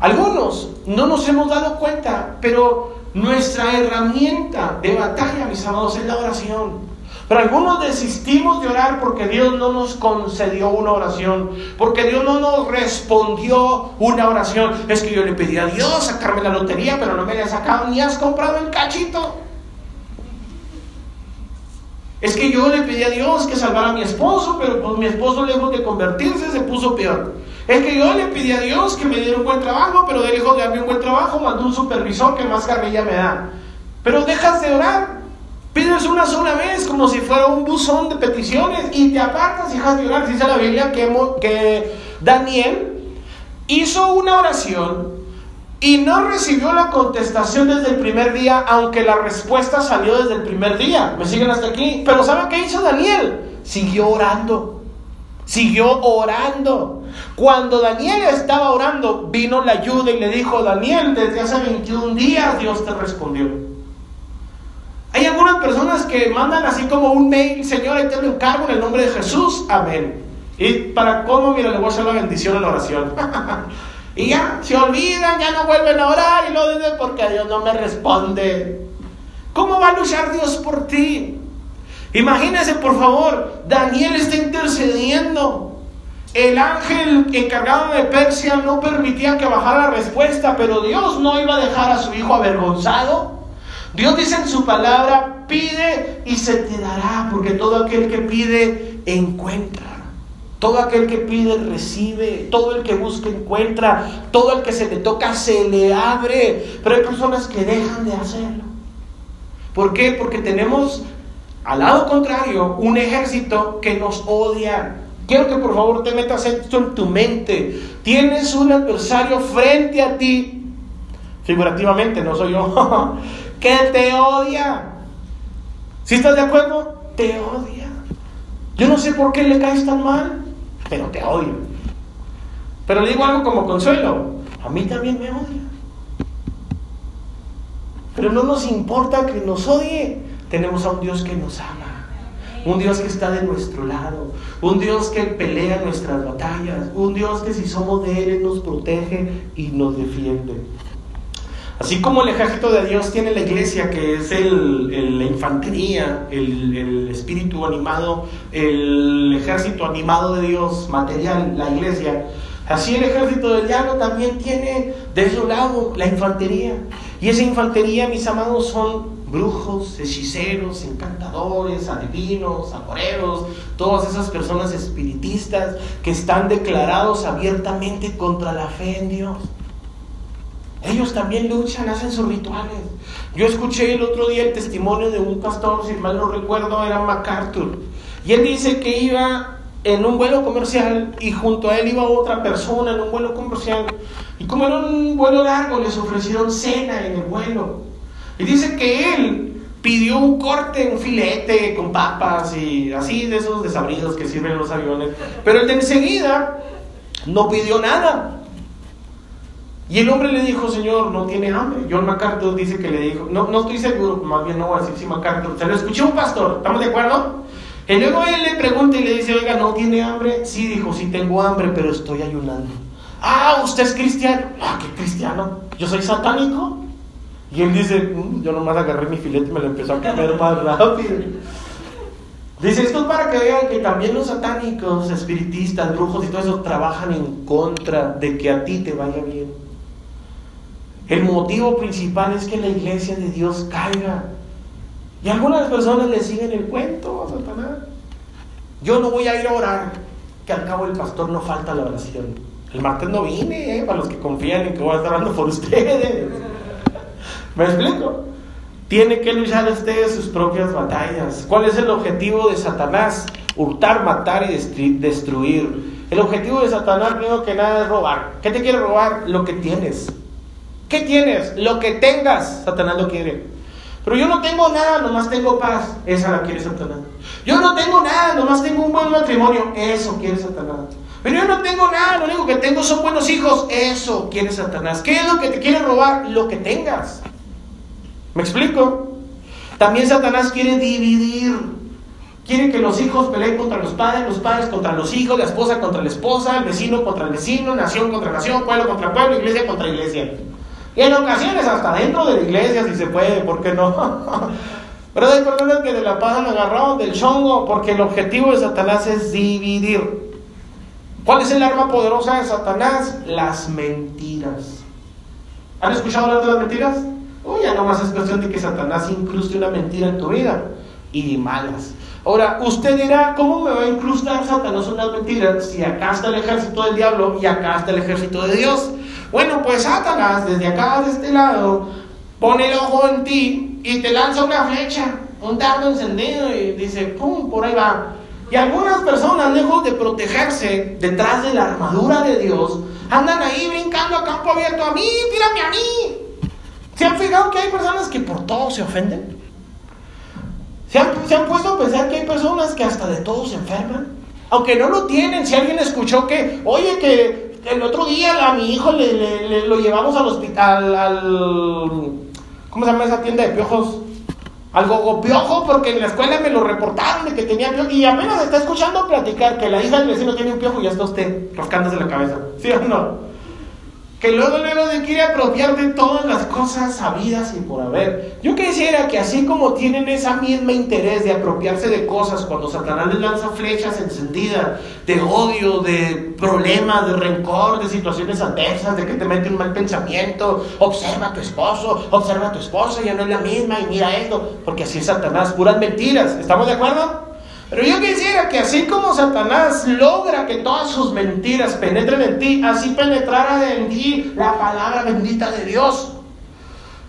Speaker 1: Algunos no nos hemos dado cuenta, pero nuestra herramienta de batalla, mis amados, es la oración. Pero algunos desistimos de orar porque Dios no nos concedió una oración, porque Dios no nos respondió una oración. Es que yo le pedí a Dios sacarme la lotería, pero no me la sacado ni has comprado el cachito. Es que yo le pedí a Dios que salvara a mi esposo, pero pues mi esposo lejos de convertirse se puso peor. Es que yo le pedí a Dios que me diera un buen trabajo, pero lejos de darme un buen trabajo mandó un supervisor que más carrilla me da. Pero dejas de orar. Pides una sola vez como si fuera un buzón de peticiones y te apartas y dejas de orar. Dice la Biblia que, que Daniel hizo una oración y no recibió la contestación desde el primer día, aunque la respuesta salió desde el primer día. ¿Me siguen hasta aquí? Pero ¿saben qué hizo Daniel? Siguió orando. Siguió orando. Cuando Daniel estaba orando, vino la ayuda y le dijo, Daniel, desde hace 21 días Dios te respondió. Hay algunas personas que mandan así como un mail, Señor, ahí te lo encargo en el nombre de Jesús, amén. Y para cómo, mira, le voy a hacer la bendición en la oración. Y ya, se olvidan, ya no vuelven a orar y lo dicen porque Dios no me responde. ¿Cómo va a luchar Dios por ti? Imagínense, por favor, Daniel está intercediendo. El ángel encargado de Persia no permitía que bajara la respuesta, pero Dios no iba a dejar a su hijo avergonzado. Dios dice en su palabra, pide y se te dará, porque todo aquel que pide encuentra. Todo aquel que pide recibe, todo el que busca encuentra, todo el que se le toca se le abre. Pero hay personas que dejan de hacerlo. ¿Por qué? Porque tenemos al lado contrario un ejército que nos odia. Quiero que por favor te metas esto en tu mente. Tienes un adversario frente a ti, figurativamente, no soy yo, que te odia. ¿Si estás de acuerdo? Te odia. Yo no sé por qué le caes tan mal pero te odio. Pero le digo algo como consuelo, a mí también me odia. Pero no nos importa que nos odie, tenemos a un Dios que nos ama, un Dios que está de nuestro lado, un Dios que pelea nuestras batallas, un Dios que si somos de Él nos protege y nos defiende. Así como el ejército de Dios tiene la iglesia, que es el, la infantería, el, espíritu animado, el ejército animado de Dios, material, la iglesia, así el ejército del diablo también tiene de su lado la infantería. Y esa infantería, mis amados, son brujos, hechiceros, encantadores, adivinos, amoreros, todas esas personas espiritistas que están declarados abiertamente contra la fe en Dios. Ellos también luchan, hacen sus rituales. Yo escuché el otro día el testimonio de un pastor, si mal no recuerdo, era MacArthur. Y él dice que iba en un vuelo comercial y junto a él iba otra persona en un vuelo comercial. Y como era un vuelo largo, les ofrecieron cena en el vuelo. Y dice que él pidió un corte, un filete con papas y así de esos desabridos que sirven en los aviones. Pero el de enseguida no pidió nada. Y el hombre le dijo, Señor, no tiene hambre. John MacArthur dice que le dijo, no, no estoy seguro, más bien no voy a decir si MacArthur, se lo escuchó un pastor, ¿estamos de acuerdo? Y luego él le pregunta y le dice, oiga, ¿no tiene hambre? Sí, dijo, sí tengo hambre, pero estoy ayunando. Ah, ¿usted es cristiano? Ah, ¿qué cristiano? ¿Yo soy satánico? Y él dice, mm, yo nomás agarré mi filete y me lo empezó a comer más rápido. Dice, esto es para que vean que también los satánicos, espiritistas, brujos y todo eso trabajan en contra de que a ti te vaya bien. El motivo principal es que la iglesia de Dios caiga. Y algunas personas le siguen el cuento a Satanás. Yo no voy a ir a orar, que al cabo el pastor no falta la oración. El martes no vine, ¿eh? para los que confían en que voy a estar orando por ustedes. ¿Me explico? Tiene que luchar ustedes sus propias batallas. ¿Cuál es el objetivo de Satanás? Hurtar, matar y destruir. El objetivo de Satanás, primero que nada, es robar. ¿Qué te quiere robar? Lo que tienes. ¿Qué tienes? Lo que tengas, Satanás lo quiere. Pero yo no tengo nada, nomás tengo paz. Esa la quiere Satanás. Yo no tengo nada, nomás tengo un buen matrimonio. Eso quiere Satanás. Pero yo no tengo nada, lo único que tengo son buenos hijos. Eso quiere Satanás. ¿Qué es lo que te quiere robar? Lo que tengas. ¿Me explico? También Satanás quiere dividir. Quiere que los hijos peleen contra los padres, los padres contra los hijos, la esposa contra la esposa, el vecino contra el vecino, nación contra nación, pueblo contra pueblo, iglesia contra iglesia. Y en ocasiones hasta dentro de la iglesia si se puede, ¿por qué no? Pero hay personas que de la pasan agarrados del chongo porque el objetivo de Satanás es dividir. ¿Cuál es el arma poderosa de Satanás? Las mentiras. ¿Han escuchado hablar de las mentiras? Uy, ya nomás es cuestión de que Satanás incruste una mentira en tu vida y malas. Ahora, usted dirá, ¿cómo me va a incrustar Satanás unas mentiras si acá está el ejército del diablo y acá está el ejército de Dios? Bueno, pues Satanás, desde acá, de este lado, pone el ojo en ti y te lanza una flecha, un dardo encendido y dice, ¡pum! Por ahí va. Y algunas personas, lejos de protegerse detrás de la armadura de Dios, andan ahí brincando a campo abierto. A mí, tírame a mí. ¿Se han fijado que hay personas que por todo se ofenden? ¿Se han, ¿Se han puesto a pensar que hay personas que hasta de todo se enferman? Aunque no lo tienen, si alguien escuchó que, oye, que el otro día a mi hijo le, lo llevamos al hospital, al, ¿cómo se llama esa tienda de piojos? Al gogopiojo, porque en la escuela me lo reportaron de que tenía piojo. Y apenas está escuchando platicar que la hija del vecino tiene un piojo y ya está usted rascándose la cabeza. ¿Sí o no? Que luego luego de quiere apropiar de todas las cosas sabidas y por haber. Yo quisiera que así como tienen esa misma interés de apropiarse de cosas cuando Satanás les lanza flechas encendidas de odio, de problemas, de rencor, de situaciones adversas, de que te mete un mal pensamiento, observa a tu esposo, observa a tu esposa, ya no es la misma y mira esto, porque así es Satanás, puras mentiras. ¿Estamos de acuerdo? Pero yo quisiera que así como Satanás logra que todas sus mentiras penetren en ti, así penetrara en ti la palabra bendita de Dios.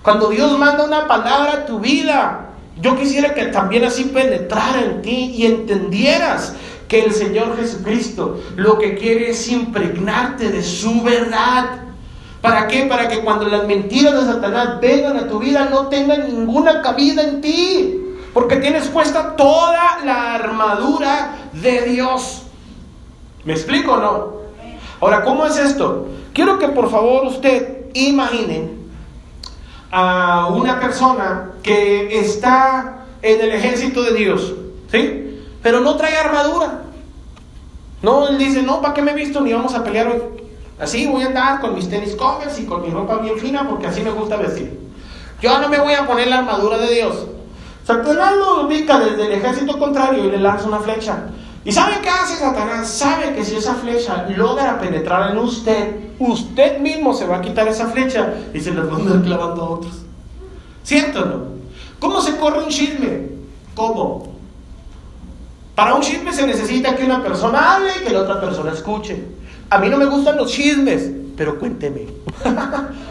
Speaker 1: Cuando Dios manda una palabra a tu vida, yo quisiera que también así penetrara en ti y entendieras que el Señor Jesucristo lo que quiere es impregnarte de su verdad. ¿Para qué? Para que cuando las mentiras de Satanás vengan a tu vida no tengan ninguna cabida en ti. Porque tienes puesta toda la armadura de Dios. ¿Me explico o no? Ahora, ¿cómo es esto? Quiero que por favor usted imagine a una persona que está en el ejército de Dios, ¿sí? Pero no trae armadura. No, él dice, no, ¿para qué me he visto? Ni vamos a pelear hoy. Así voy a andar con mis tenis covers y con mi ropa bien fina porque así me gusta vestir. Yo no me voy a poner la armadura de Dios. Satanás lo ubica desde el ejército contrario y le lanza una flecha. ¿Y sabe qué hace Satanás? Sabe que si esa flecha logra penetrar en usted, usted mismo se va a quitar esa flecha y se la va a andar clavando a otros. ¿Cierto? ¿Cómo se corre un chisme? ¿Cómo? Para un chisme se necesita que una persona hable y que la otra persona escuche. A mí no me gustan los chismes, pero cuénteme.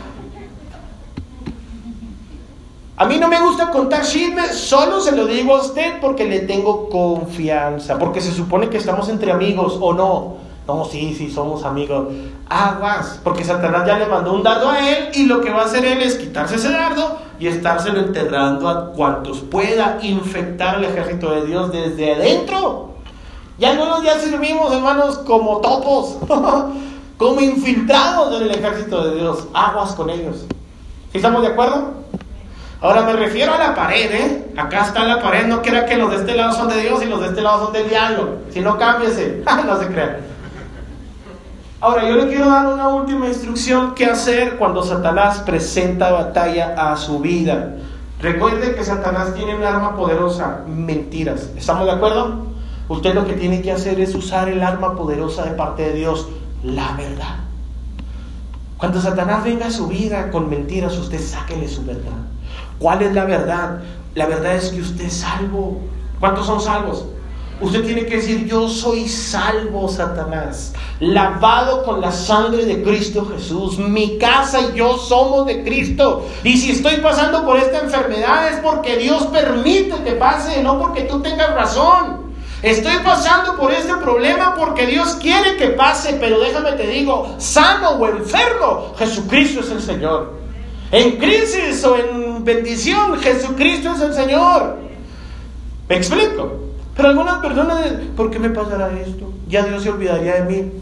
Speaker 1: A mí no me gusta contar chismes, solo se lo digo a usted porque le tengo confianza, porque se supone que estamos entre amigos o no. No, sí, sí, somos amigos. Aguas, porque Satanás ya le mandó un dardo a él y lo que va a hacer él es quitarse ese dardo y estárselo enterrando a cuantos pueda, infectar el ejército de Dios desde adentro. Y algunos ya servimos, hermanos, como topos, como infiltrados en el ejército de Dios. Aguas con ellos. ¿Sí estamos de acuerdo? Ahora me refiero a la pared, ¿eh? Acá está la pared, no quiera que los de este lado son de Dios y los de este lado son del diablo. Si no, cámbiese. no se crean. Ahora, yo le quiero dar una última instrucción qué hacer cuando Satanás presenta batalla a su vida. Recuerde que Satanás tiene un arma poderosa, mentiras. ¿Estamos de acuerdo? Usted lo que tiene que hacer es usar el arma poderosa de parte de Dios, la verdad. Cuando Satanás venga a su vida con mentiras, usted sáquele su verdad. ¿Cuál es la verdad? La verdad es que usted es salvo. ¿Cuántos son salvos? Usted tiene que decir, yo soy salvo, Satanás, lavado con la sangre de Cristo Jesús. Mi casa y yo somos de Cristo. Y si estoy pasando por esta enfermedad es porque Dios permite que pase, no porque tú tengas razón. Estoy pasando por este problema porque Dios quiere que pase, pero déjame te digo, sano o enfermo, Jesucristo es el Señor. En crisis o en bendición, Jesucristo es el Señor. ¿Me explico? Pero algunas personas dicen, ¿por qué me pasará esto? Ya Dios se olvidaría de mí.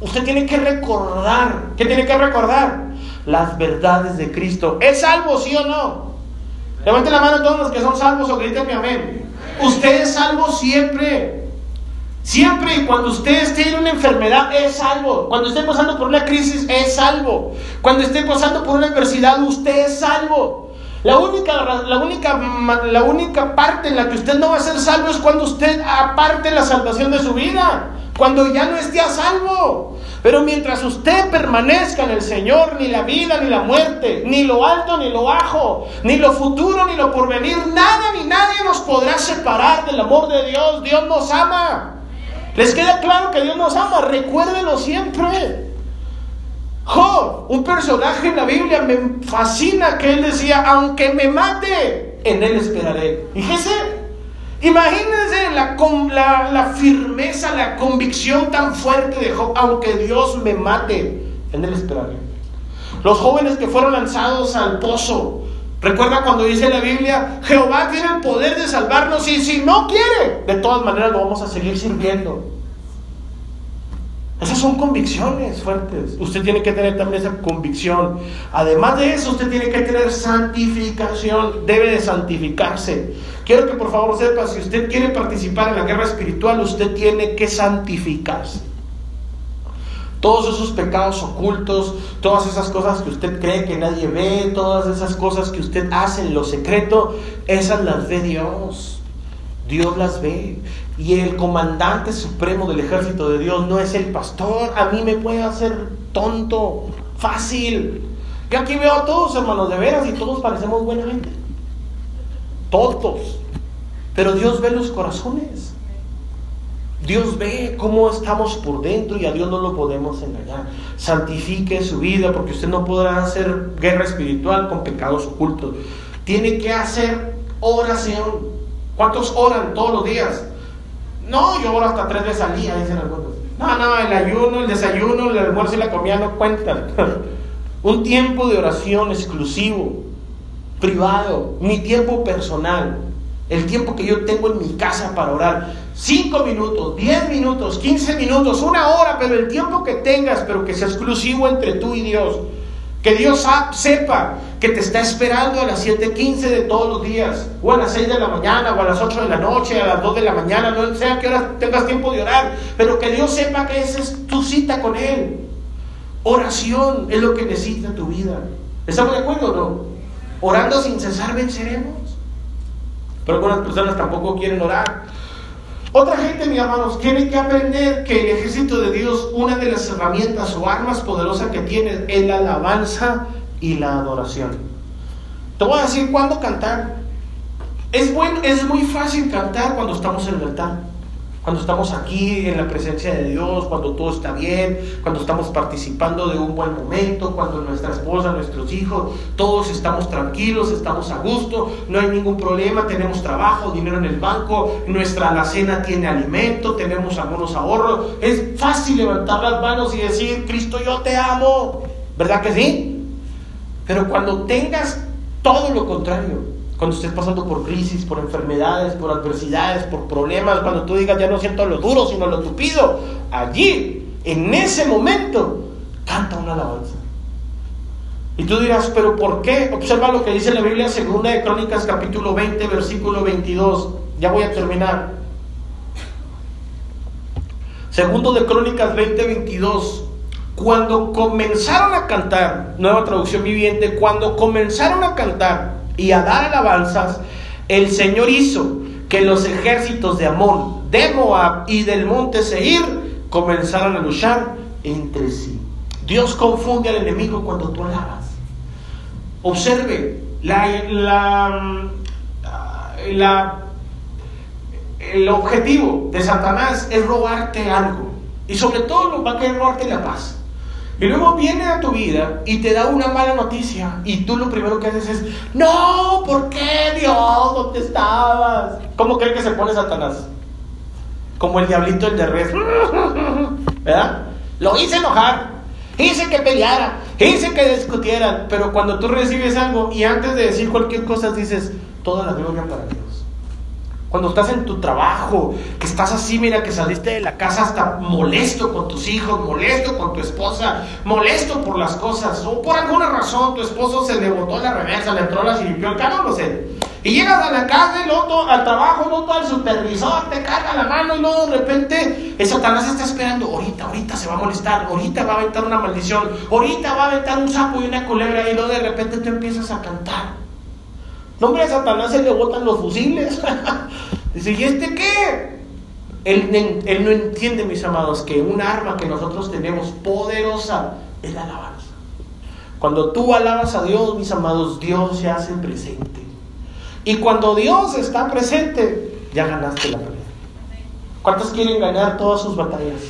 Speaker 1: Usted tiene que recordar. ¿Qué tiene que recordar? Las verdades de Cristo. ¿Es salvo, sí o no? Levanten la mano todos los que son salvos o griten amén. Usted es salvo siempre. Siempre y cuando usted esté una enfermedad, es salvo. Cuando esté pasando por una crisis, es salvo. Cuando esté pasando por una adversidad, usted es salvo. La única, la, única, la única parte en la que usted no va a ser salvo es cuando usted aparte la salvación de su vida, cuando ya no esté a salvo. Pero mientras usted permanezca en el Señor, ni la vida ni la muerte, ni lo alto ni lo bajo, ni lo futuro ni lo porvenir, nada ni nadie nos podrá separar del amor de Dios. Dios nos ama. ¿Les queda claro que Dios nos ama? Recuérdelo siempre. Job, un personaje en la Biblia, me fascina que él decía, aunque me mate, en él esperaré. Fíjese, imagínense la, la, firmeza, la convicción tan fuerte de Job, aunque Dios me mate, en él esperaré. Los jóvenes que fueron lanzados al pozo, recuerda cuando dice la Biblia, Jehová tiene el poder de salvarnos y si no quiere, de todas maneras lo vamos a seguir sirviendo. Esas son convicciones fuertes. Usted tiene que tener también esa convicción. Además de eso, usted tiene que tener santificación. Debe de santificarse. Quiero que por favor sepa, si usted quiere participar en la guerra espiritual, usted tiene que santificarse. Todos esos pecados ocultos, todas esas cosas que usted cree que nadie ve, todas esas cosas que usted hace en lo secreto, esas las ve Dios. Dios las ve. Y el comandante supremo del ejército de Dios no es el pastor. A mí me puede hacer tonto, fácil. Yo aquí veo a todos, hermanos, de veras, y todos parecemos buena gente. Todos. Pero Dios ve los corazones. Dios ve cómo estamos por dentro y a Dios no lo podemos engañar. Santifique su vida porque usted no podrá hacer guerra espiritual con pecados ocultos. Tiene que hacer oración. ¿Cuántos oran todos los días? No, yo oro hasta tres veces al día, dicen algunos. No, no, el ayuno, el desayuno, el almuerzo y la comida no cuentan. Un tiempo de oración exclusivo, privado, mi tiempo personal, el tiempo que yo tengo en mi casa para orar. Cinco minutos, diez minutos, quince minutos, una hora, pero el tiempo que tengas, pero que sea exclusivo entre tú y Dios. Que Dios sepa que te está esperando a las 7.15 de todos los días, o a las 6 de la mañana, o a las 8 de la noche, a las 2 de la mañana, no sea que hora tengas tiempo de orar, pero que Dios sepa que esa es tu cita con Él. Oración es lo que necesita tu vida. ¿Estamos de acuerdo o no? Orando sin cesar venceremos. Pero algunas personas tampoco quieren orar. Otra gente, mis hermanos, tiene que aprender que el ejército de Dios, una de las herramientas o armas poderosas que tiene es la alabanza y la adoración. Te voy a decir cuándo cantar. Es, bueno, es muy fácil cantar cuando estamos en el altar. cuando estamos aquí en la presencia de Dios, cuando todo está bien, cuando estamos participando de un buen momento, cuando nuestra esposa, nuestros hijos, todos estamos tranquilos, estamos a gusto, no hay ningún problema, tenemos trabajo, dinero en el banco, nuestra alacena tiene alimento, tenemos algunos ahorros. Es fácil levantar las manos y decir, Cristo, yo te amo. ¿Verdad que sí? Pero cuando tengas todo lo contrario, cuando estés pasando por crisis, por enfermedades, por adversidades, por problemas, cuando tú digas ya no siento lo duro, sino lo tupido, allí, en ese momento, canta una alabanza. Y tú dirás, pero ¿por qué? Observa lo que dice la Biblia, segunda de Crónicas, capítulo 20, versículo 22. Ya voy a terminar. Segundo de Crónicas 20, 22. Cuando comenzaron a cantar, nueva traducción viviente, cuando comenzaron a cantar, y a dar alabanzas, el Señor hizo que los ejércitos de Amón, de Moab y del monte Seir comenzaran a luchar entre sí. Dios confunde al enemigo cuando tú alabas. Observe, la, el objetivo de Satanás es robarte algo. Y sobre todo va a querer robarte la paz. Y luego viene a tu vida y te da una mala noticia y tú lo primero que haces es, no, ¿por qué Dios? ¿Dónde estabas? ¿Cómo cree que se pone Satanás? Como el diablito, el de res. ¿Verdad? Lo hice enojar, hice que peleara, hice que discutieran, pero cuando tú recibes algo y antes de decir cualquier cosa dices, toda la gloria para Dios. Cuando estás en tu trabajo, que estás así, mira, que saliste de la casa hasta molesto con tus hijos, molesto con tu esposa, molesto por las cosas, o por alguna razón tu esposo se le botó la reversa, le entró la el carro, no sé. Y llegas a la casa y luego al trabajo, luego al supervisor, te carga la mano y luego de repente el Satanás está esperando, ahorita, ahorita se va a molestar, ahorita va a aventar una maldición, ahorita va a aventar un sapo y una culebra y luego de repente tú empiezas a cantar. No, hombre, a Satanás se le botan los fusiles. Dice, ¿y este qué? Él, él, no entiende, mis amados, que un arma que nosotros tenemos poderosa es la alabanza. Cuando tú alabas a Dios, mis amados, Dios se hace presente. Y cuando Dios está presente, ya ganaste la pelea. ¿Cuántos quieren ganar todas sus batallas?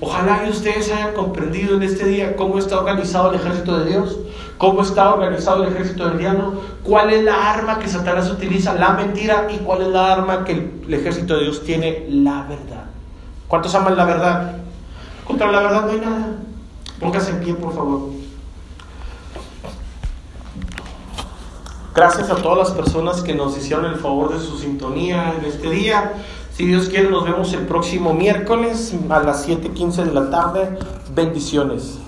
Speaker 1: Ojalá que ustedes hayan comprendido en este día cómo está organizado el ejército de Dios cómo está organizado el ejército del diablo, cuál es la arma que Satanás utiliza, la mentira, y cuál es la arma que el, ejército de Dios tiene, la verdad. ¿Cuántos aman la verdad? Contra la verdad no hay nada. Póngase en pie, por favor. Gracias a todas las personas que nos hicieron el favor de su sintonía en este día. Si Dios quiere, nos vemos el próximo miércoles a las 7:15 de la tarde. Bendiciones.